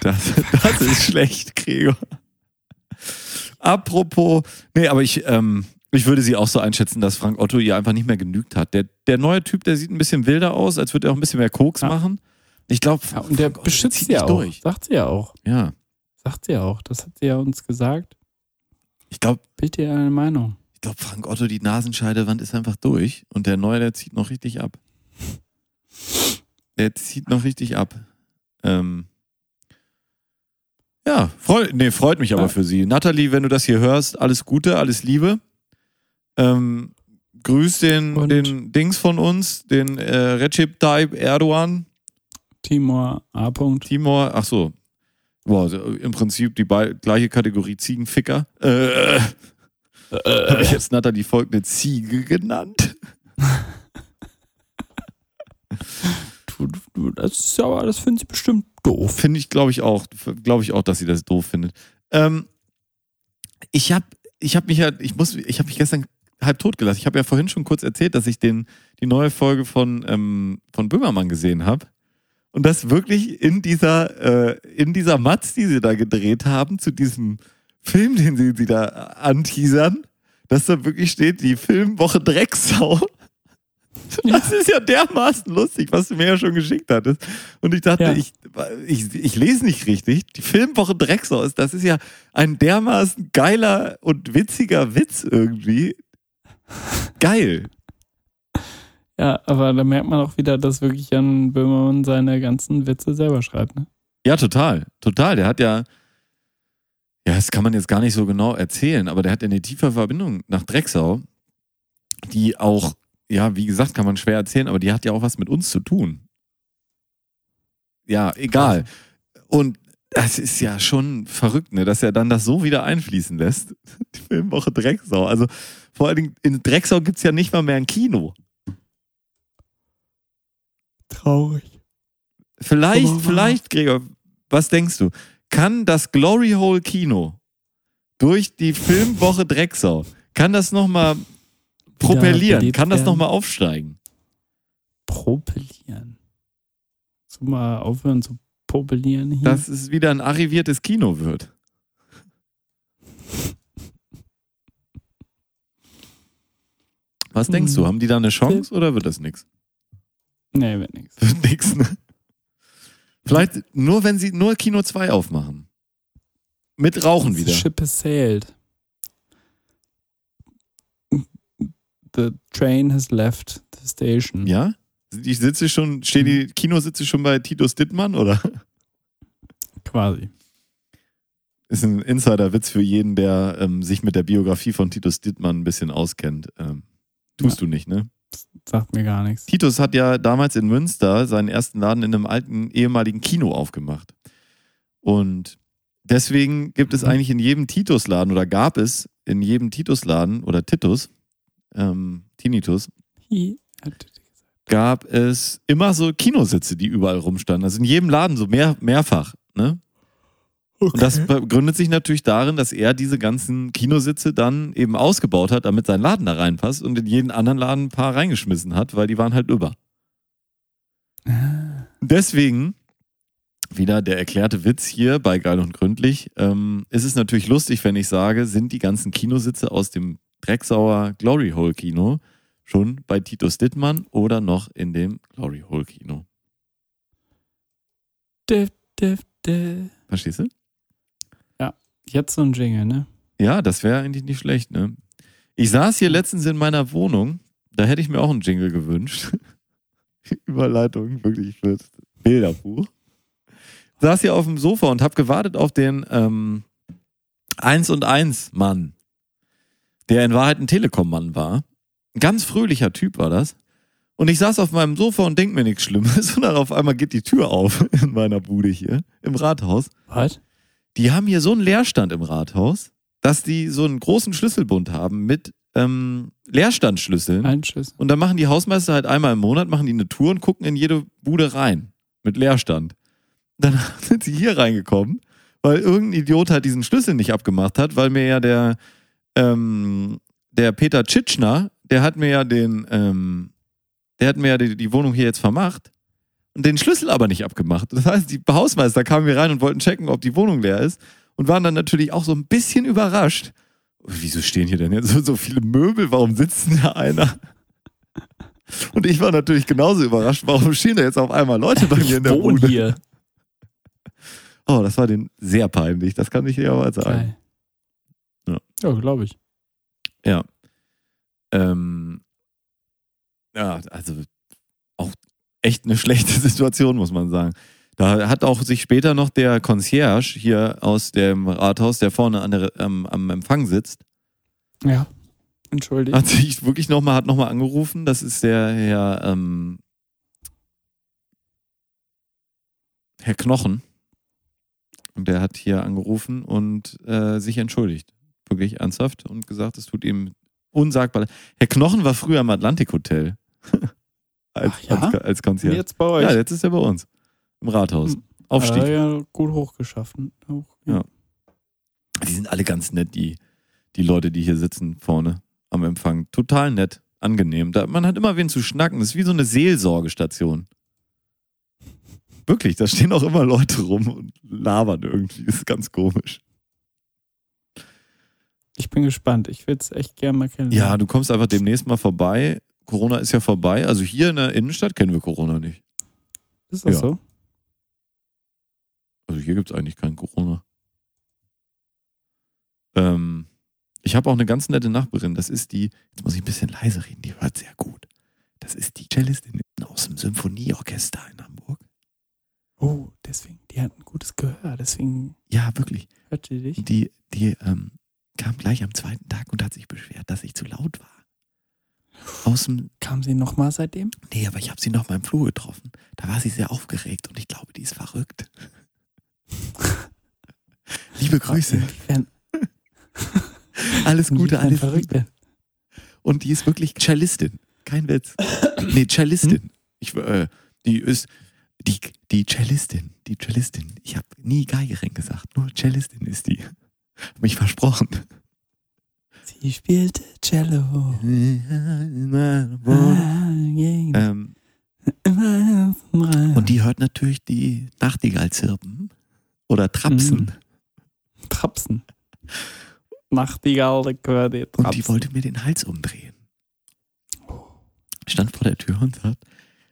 Das, das ist schlecht, Gregor. Apropos, nee, aber ich, ähm, ich würde sie auch so einschätzen, dass Frank Otto ihr einfach nicht mehr genügt hat. Der, der neue Typ, der sieht ein bisschen wilder aus, als würde er auch ein bisschen mehr Koks Ja. machen. Ich glaube, Ja, und der beschützt sie ja auch. durch. Sagt sie ja auch. Ja, Sagt sie ja auch. Das hat sie ja uns gesagt. ich glaube, Bitte eine Meinung. ich glaube, Frank Otto, die Nasenscheidewand ist einfach durch und der neue, der zieht noch richtig ab. Der zieht noch richtig ab. Ähm, ja, freu, nee, freut mich aber Ja. für sie. Nathalie, wenn du das hier hörst, alles Gute, alles Liebe. Ähm, grüß den, Und- den Dings von uns, den äh, Recep Tayyip Erdogan, Timor A. -Punkt. Timor, ach so. Boah, also im Prinzip die gleiche Kategorie Ziegenficker. Äh, Habe ich jetzt Nathalie Volk eine Ziege genannt? Du, du, das ist ja aber, das finden sie bestimmt doof. Finde ich, glaube ich auch. Glaube ich auch, dass sie das doof findet. Ähm, ich habe ich hab mich ja, ich muss, ich habe mich gestern halb tot gelassen. Ich habe ja vorhin schon kurz erzählt, dass ich den, die neue Folge von, ähm, von Böhmermann gesehen habe. Und das wirklich in dieser, äh, in dieser Matz, die sie da gedreht haben, zu diesem Film, den sie, sie da anteasern, dass da wirklich steht, die Filmwoche Drecksau. Das ist ja dermaßen lustig, was du mir ja schon geschickt hattest. Und ich dachte, Ja. ich, ich, ich lese nicht richtig. Die Filmwoche Drecksau ist, das ist ja ein dermaßen geiler und witziger Witz irgendwie. Geil. Ja, aber da merkt man auch wieder, dass wirklich Jan Böhmermann seine ganzen Witze selber schreibt. Ne? Ja, total. Total. Der hat ja, ja, das kann man jetzt gar nicht so genau erzählen, aber der hat ja eine tiefe Verbindung nach Drecksau, die auch, ja, wie gesagt, kann man schwer erzählen, aber die hat ja auch was mit uns zu tun. Ja, egal. Und das ist ja schon verrückt, ne, dass er dann das so wieder einfließen lässt. Die Filmwoche Drecksau. Also vor allen Dingen in Drecksau gibt es ja nicht mal mehr ein Kino. Traurig. Vielleicht, wahr. vielleicht, Gregor, was denkst du? Kann das Glory Hole Kino durch die Filmwoche Drecksau, kann das nochmal propellieren? Kann das nochmal aufsteigen? Propellieren. So mal aufhören zu propellieren hier. Dass es wieder ein arriviertes Kino wird? Was denkst du? Hm. Haben die da eine Chance oder wird das nichts? nee, wird nix. Wird nichts, ne? Vielleicht nur, wenn sie nur Kino 2 aufmachen. Mit Rauchen The wieder. ship has sailed. The train has left the station. Ja? Ich sitze schon, stehe die Kinositze schon bei Titus Dittmann, oder? Quasi. Ist ein Insider-Witz für jeden, der ähm, sich mit der Biografie von Titus Dittmann ein bisschen auskennt. Ähm, tust du nicht, ne? Sagt mir gar nichts. Titus hat ja damals in Münster seinen ersten Laden in einem alten ehemaligen Kino aufgemacht. Und deswegen gibt es Mhm. eigentlich in jedem Titus-Laden oder gab es in jedem Titus-Laden oder Titus, ähm, Tinnitus, gab es immer so Kinositze, die überall rumstanden. Also in jedem Laden so mehr, mehrfach. Ne? Und das begründet sich natürlich darin, dass er diese ganzen Kinositze dann eben ausgebaut hat, damit sein Laden da reinpasst und in jeden anderen Laden ein paar reingeschmissen hat, weil die waren halt über. Ah, Deswegen, wieder der erklärte Witz hier bei Geil und Gründlich, ähm, ist es natürlich lustig, wenn ich sage, sind die ganzen Kinositze aus dem Drecksauer Glory Hole Kino schon bei Titus Dittmann oder noch in dem Glory Hole Kino. Dif, dif, dif. Verstehst du? Jetzt so ein Jingle, ne? Ja, das wäre eigentlich nicht schlecht, ne? Ich saß hier letztens in meiner Wohnung, da hätte ich mir auch einen Jingle gewünscht. Überleitung, wirklich fürs Bilderbuch. Saß hier auf dem Sofa und hab gewartet auf den ähm, 1 und 1 Mann, der in Wahrheit ein Telekom-Mann war. Ein ganz fröhlicher Typ war das. Und ich saß auf meinem Sofa und denk mir nichts Schlimmes. Und dann auf einmal geht die Tür auf in meiner Bude hier im Rathaus. Was? Die haben hier so einen Leerstand im Rathaus, dass die so einen großen Schlüsselbund haben mit ähm, Leerstandschlüsseln. Ein Schuss. Und dann machen die Hausmeister halt einmal im Monat, machen die eine Tour und gucken in jede Bude rein. Mit Leerstand. Dann sind sie hier reingekommen, weil irgendein Idiot halt diesen Schlüssel nicht abgemacht hat, weil mir ja der, ähm, der Peter Tschitschner, der hat mir ja den, ähm, der hat mir ja die, die Wohnung hier jetzt vermacht und den Schlüssel aber nicht abgemacht. Das heißt, die Hausmeister kamen hier rein und wollten checken, ob die Wohnung leer ist und waren dann natürlich auch so ein bisschen überrascht. Wieso stehen hier denn jetzt so, so viele Möbel? Warum sitzen da einer? Und ich war natürlich genauso überrascht, warum stehen da jetzt auf einmal Leute bei mir in der Wohn Bude? hier. Oh, das war denen sehr peinlich, das kann ich dir aber sagen. Ja. Ja, glaube ich. Ja. Ähm, ja, also echt eine schlechte Situation, muss man sagen. Da hat auch sich später noch der Concierge hier aus dem Rathaus, der vorne an der, am, am Empfang sitzt, Ja. Entschuldigt. hat sich wirklich nochmal, hat nochmal angerufen. Das ist der Herr, ähm, Herr Knochen. Und der hat hier angerufen und äh, sich entschuldigt. Wirklich ernsthaft und gesagt, es tut ihm unsagbar. Herr Knochen war früher im Atlantik Hotel. als, Ach ja? als, als Concierge. Jetzt bei euch. Ja, jetzt ist er bei uns. Im Rathaus. Hm. Aufstieg. Äh, ja, gut hochgeschaffen. Hoch, Ja. Die sind alle ganz nett, die, die Leute, die hier sitzen vorne am Empfang. Total nett, angenehm. Da, man hat immer wen zu schnacken. Das ist wie so eine Seelsorgestation. Wirklich, da stehen auch immer Leute rum und labern irgendwie. Das ist ganz komisch. Ich bin gespannt. Ich will es echt gerne mal Ja, kennenlernen. du kommst einfach demnächst mal vorbei. Corona ist ja vorbei. Also hier in der Innenstadt kennen wir Corona nicht. Ist das ja. so? Also hier gibt es eigentlich kein Corona. Ähm, ich habe auch eine ganz nette Nachbarin. Das ist die, jetzt muss ich ein bisschen leise reden, die hört sehr gut. Das ist die Cellistin aus dem Symphonieorchester in Hamburg. Oh, deswegen, die hat ein gutes Gehör, deswegen Ja, wirklich. hört sie dich. Die, die ähm, kam gleich am zweiten Tag und hat sich beschwert, dass ich zu laut war. Aus dem, Kam sie nochmal seitdem? nee, aber ich habe sie noch mal im Flur getroffen. Da war sie sehr aufgeregt und ich glaube, die ist verrückt. Liebe Grüße. Alles Gute, alles denn? Und die ist wirklich Cellistin. Kein Witz. Nee, Cellistin. Hm? Ich, äh, die ist die, die Cellistin. Die Cellistin. Ich habe nie Geigerin gesagt. Nur Cellistin ist die. Hab mich versprochen. Sie spielte Cello. ähm, Und und die hört natürlich die Nachtigall zirpen. Oder Trapsen. Trapsen. Nachtigall, der gehört Und Trapsen. die wollte mir den Hals umdrehen. Stand vor der Tür und sagt,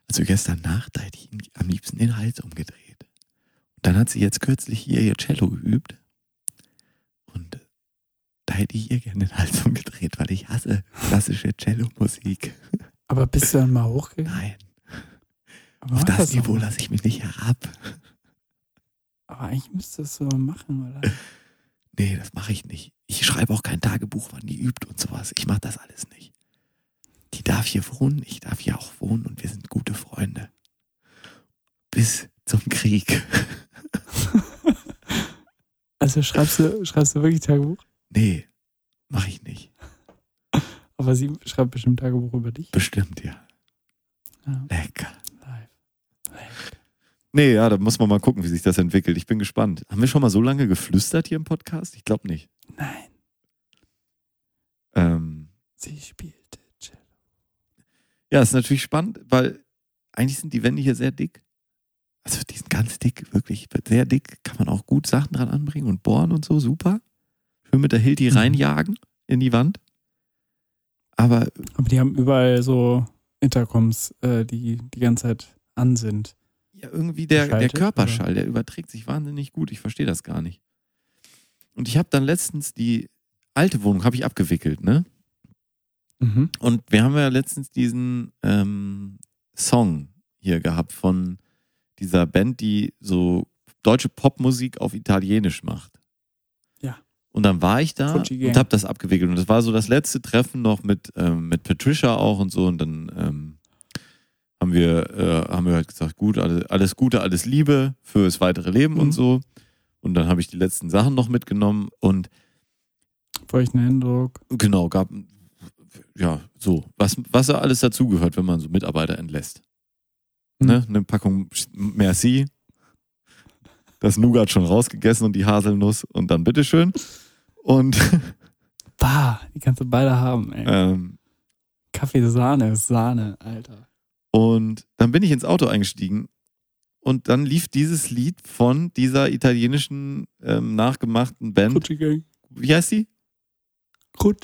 also gestern Nacht, da hätte ich ihm am liebsten den Hals umgedreht. Und dann hat sie jetzt kürzlich hier ihr Cello geübt. Hätte ich ihr gerne den Hals umgedreht, weil ich hasse klassische Cello-Musik. Aber bist du dann mal hochgegangen? Nein, Aber auf das doch Niveau lasse ich mich nicht herab. Aber eigentlich müsstest du das so machen, oder? Nee, das mache ich nicht. Ich schreibe auch kein Tagebuch, wann die übt und sowas. Ich mache das alles nicht. Die darf hier wohnen, ich darf hier auch wohnen und wir sind gute Freunde. Bis zum Krieg. Also schreibst du, schreibst du wirklich Tagebuch? Nee, mache ich nicht. Aber sie schreibt bestimmt Tagebuch über dich. Bestimmt, ja. Ja, Lecker. live. live. Nee, ja, da muss man mal gucken, wie sich das entwickelt. Ich bin gespannt. Haben wir schon mal so lange geflüstert hier im Podcast? Ich glaube nicht. Nein, Ähm, sie spielte Cello. ja, ist natürlich spannend, weil eigentlich sind die Wände hier sehr dick. Also die sind ganz dick, wirklich sehr dick. Kann man auch gut Sachen dran anbringen und bohren und so, super. Schön mit der Hilti Mhm. reinjagen in die Wand. Aber Aber die haben überall so Intercoms, äh, die die ganze Zeit an sind. ja, irgendwie der, der Körperschall, der überträgt sich wahnsinnig gut. Ich verstehe das gar nicht. Und ich habe dann letztens die alte Wohnung habe ich abgewickelt, ne? Mhm. Und wir haben ja letztens diesen ähm, Song hier gehabt von dieser Band, die so deutsche Popmusik auf Italienisch macht. Und dann war ich da und habe das abgewickelt. Und das war so das letzte Treffen noch mit, ähm, mit Patricia auch und so. Und dann ähm, haben wir, äh, haben wir halt gesagt, gut, alles, Gute, alles Liebe fürs weitere Leben Mhm. und so. Und dann habe ich die letzten Sachen noch mitgenommen und Feuchten Händedruck. genau, gab ja so, was, was alles dazugehört, wenn man so Mitarbeiter entlässt. Mhm. Ne? Eine Packung Merci, das Nougat schon rausgegessen und die Haselnuss und dann bitteschön. Und Bah, die kannst du beide haben, ey. ähm, Kaffeesahne ist Sahne, Alter. Und dann bin ich ins Auto eingestiegen und dann lief dieses Lied von dieser italienischen ähm, nachgemachten Band. Kutschi Gang. Wie heißt die?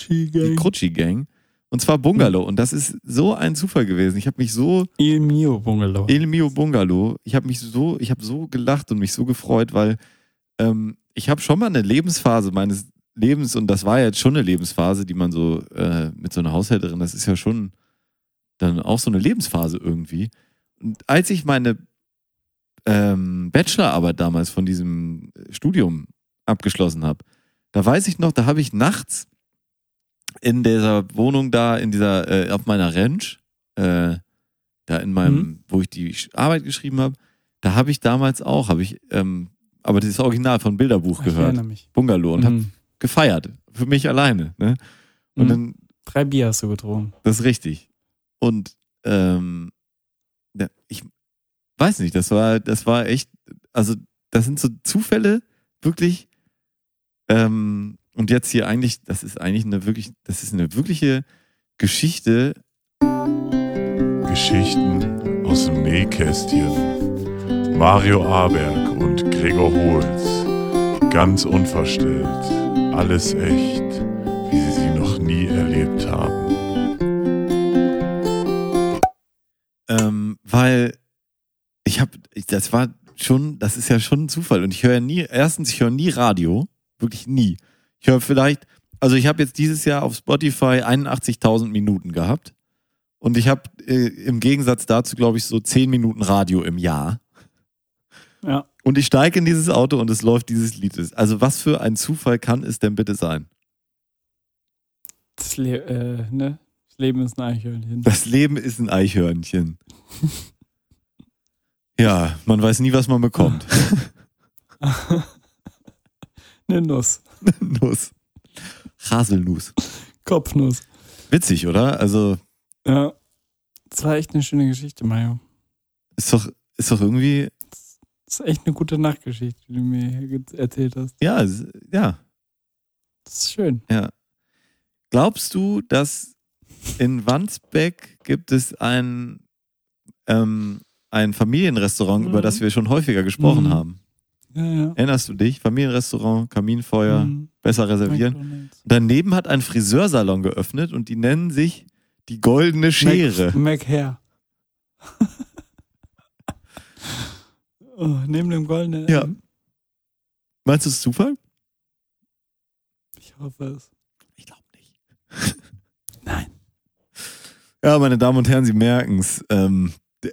Die Gang. Crucci Gang. Und zwar Bungalow. Und das ist so ein Zufall gewesen. Ich habe mich so, Il mio Bungalow. El Mio Bungalow, ich habe mich so, ich habe so gelacht und mich so gefreut, weil ähm, ich habe schon mal eine Lebensphase meines Lebens und das war jetzt schon eine Lebensphase, die man so äh, mit so einer Haushälterin, das ist ja schon dann auch so eine Lebensphase irgendwie. Und als ich meine ähm, Bachelorarbeit damals von diesem Studium abgeschlossen habe, da weiß ich noch, da habe ich nachts in dieser Wohnung da, in dieser, äh, auf meiner Ranch, äh, da in meinem, Mhm. wo ich die Arbeit geschrieben habe, da habe ich damals auch, habe ich, ähm, aber das Original von Bilderbuch Ich gehört. Bungalow, und habe Mhm. gefeiert, für mich alleine. Ne? Und Mhm. dann Drei Bier hast du getrunken. das ist richtig. Und ähm, ja, ich weiß nicht, das war, das war echt, also das sind so Zufälle, wirklich. Ähm, und jetzt hier eigentlich, das ist eigentlich eine wirklich, das ist eine wirkliche Geschichte. Geschichten aus dem Nähkästchen. Mario Aberg und Gregor Holz. Ganz unverstellt. Alles echt, wie sie sie noch nie erlebt haben. Ähm, weil ich habe, das war schon, das ist ja schon ein Zufall. Und ich höre nie, erstens, ich höre nie Radio, wirklich nie. Ich höre vielleicht, also ich habe jetzt dieses Jahr auf Spotify 81.000 Minuten gehabt. Und ich habe äh, im Gegensatz dazu, glaube ich, so 10 Minuten Radio im Jahr. Ja. Und ich steige in dieses Auto und es läuft dieses Lied. Also was für ein Zufall kann es denn bitte sein? Das, Le äh, ne? das Leben ist ein Eichhörnchen. Das Leben ist ein Eichhörnchen. ja, man weiß nie, was man bekommt. Eine Nuss. Nuss. Haselnuss. Kopfnuss. Witzig, oder? Also Ja. Das war echt eine schöne Geschichte, Mario. ist doch, ist doch irgendwie, Das ist echt eine gute Nachtgeschichte, die du mir erzählt hast. ja, ja. Das ist schön. Glaubst du, dass in Wandsbeck gibt es ein, ähm, ein Familienrestaurant, Mhm. über das wir schon häufiger gesprochen Mhm. haben? Ja, ja. Erinnerst du dich? Familienrestaurant, Kaminfeuer, Mhm. besser reservieren. McDonald's. Daneben hat ein Friseursalon geöffnet und die nennen sich die Goldene Schere. Mac, Mac Hair. oh, neben dem goldenen. Ja. M. Meinst du es Zufall? Ich hoffe es. Ich glaube nicht. Nein. Ja, meine Damen und Herren, Sie merken es. Ähm,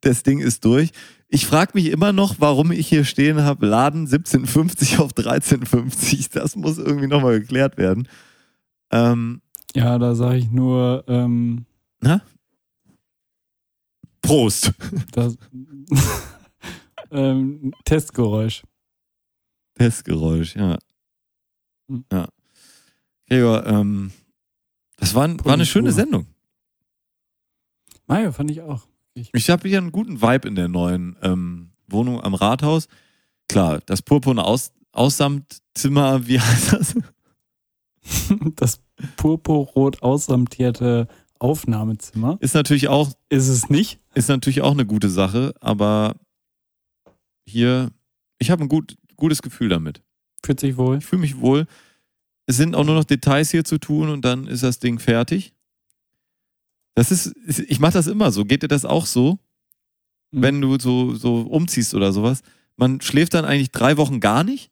das Ding ist durch. Ich frage mich immer noch, warum ich hier stehen habe, Laden 1750 auf 1350. Das muss irgendwie nochmal geklärt werden. Ähm, Ja, da sage ich nur, ähm, Prost. das ähm, Testgeräusch. Testgeräusch, ja. Hm. Ja. Gregor, ähm, das war, war eine schöne. Sendung. Mario fand ich auch. Ich habe hier einen guten Vibe in der neuen ähm, Wohnung am Rathaus. Klar, das purpurne Aus Aussamtzimmer, wie heißt das? Das purpurrot aussamtierte Aufnahmezimmer. Ist natürlich auch, Ist es nicht? ist natürlich auch eine gute Sache, aber hier, ich habe ein gut, gutes Gefühl damit. Fühlt sich wohl. Ich fühle mich wohl. Es sind auch nur noch Details hier zu tun und dann ist das Ding fertig. Das ist, ich mache das immer so. Geht dir das auch so? Mhm. wenn du so, so umziehst oder sowas, man schläft dann eigentlich drei Wochen gar nicht,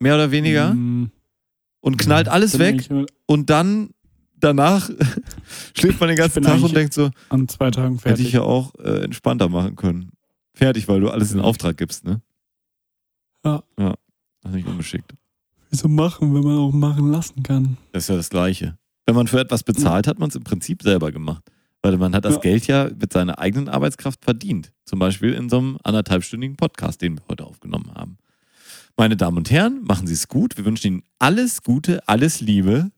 mehr oder weniger, Mm, und knallt alles bin weg und dann danach schläft man den ganzen Tag und denkt so, An zwei Tagen hätte ich fertig. ja auch äh, entspannter machen können. Fertig, weil du alles in Mhm. Auftrag gibst, ne? Ja. Ja, das ist nicht ungeschickt. Wieso machen, wenn man auch machen lassen kann? Das ist ja das Gleiche. Wenn man für etwas bezahlt, hat man es im Prinzip selber gemacht. Weil man hat das Ja. Geld ja mit seiner eigenen Arbeitskraft verdient. Zum Beispiel in so einem anderthalbstündigen Podcast, den wir heute aufgenommen haben. Meine Damen und Herren, machen Sie es gut. Wir wünschen Ihnen alles Gute, alles Liebe.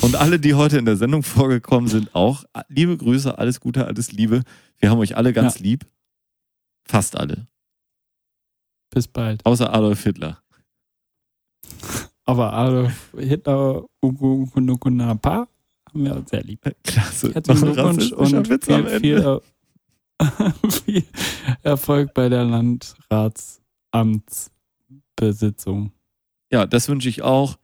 Und alle, die heute in der Sendung vorgekommen sind, auch liebe Grüße, alles Gute, alles Liebe. Wir haben euch alle ganz lieb. Fast alle. Bis bald. Außer Adolf Hitler. Aber Adolf Hitler, Ugo Kunukunapa haben wir sehr lieb. Klasse. Herzlichen Glückwunsch und Witz am viel, viel, Ende. Viel Erfolg bei der Landratsamtsbesitzung. Ja, das wünsche ich auch.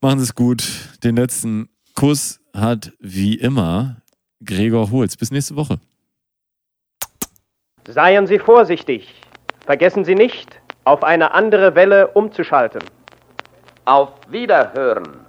Machen Sie es gut. Den letzten Kuss hat wie immer Gregor Holz. Bis nächste Woche. Seien Sie vorsichtig. Vergessen Sie nicht, auf eine andere Welle umzuschalten. Auf Wiederhören.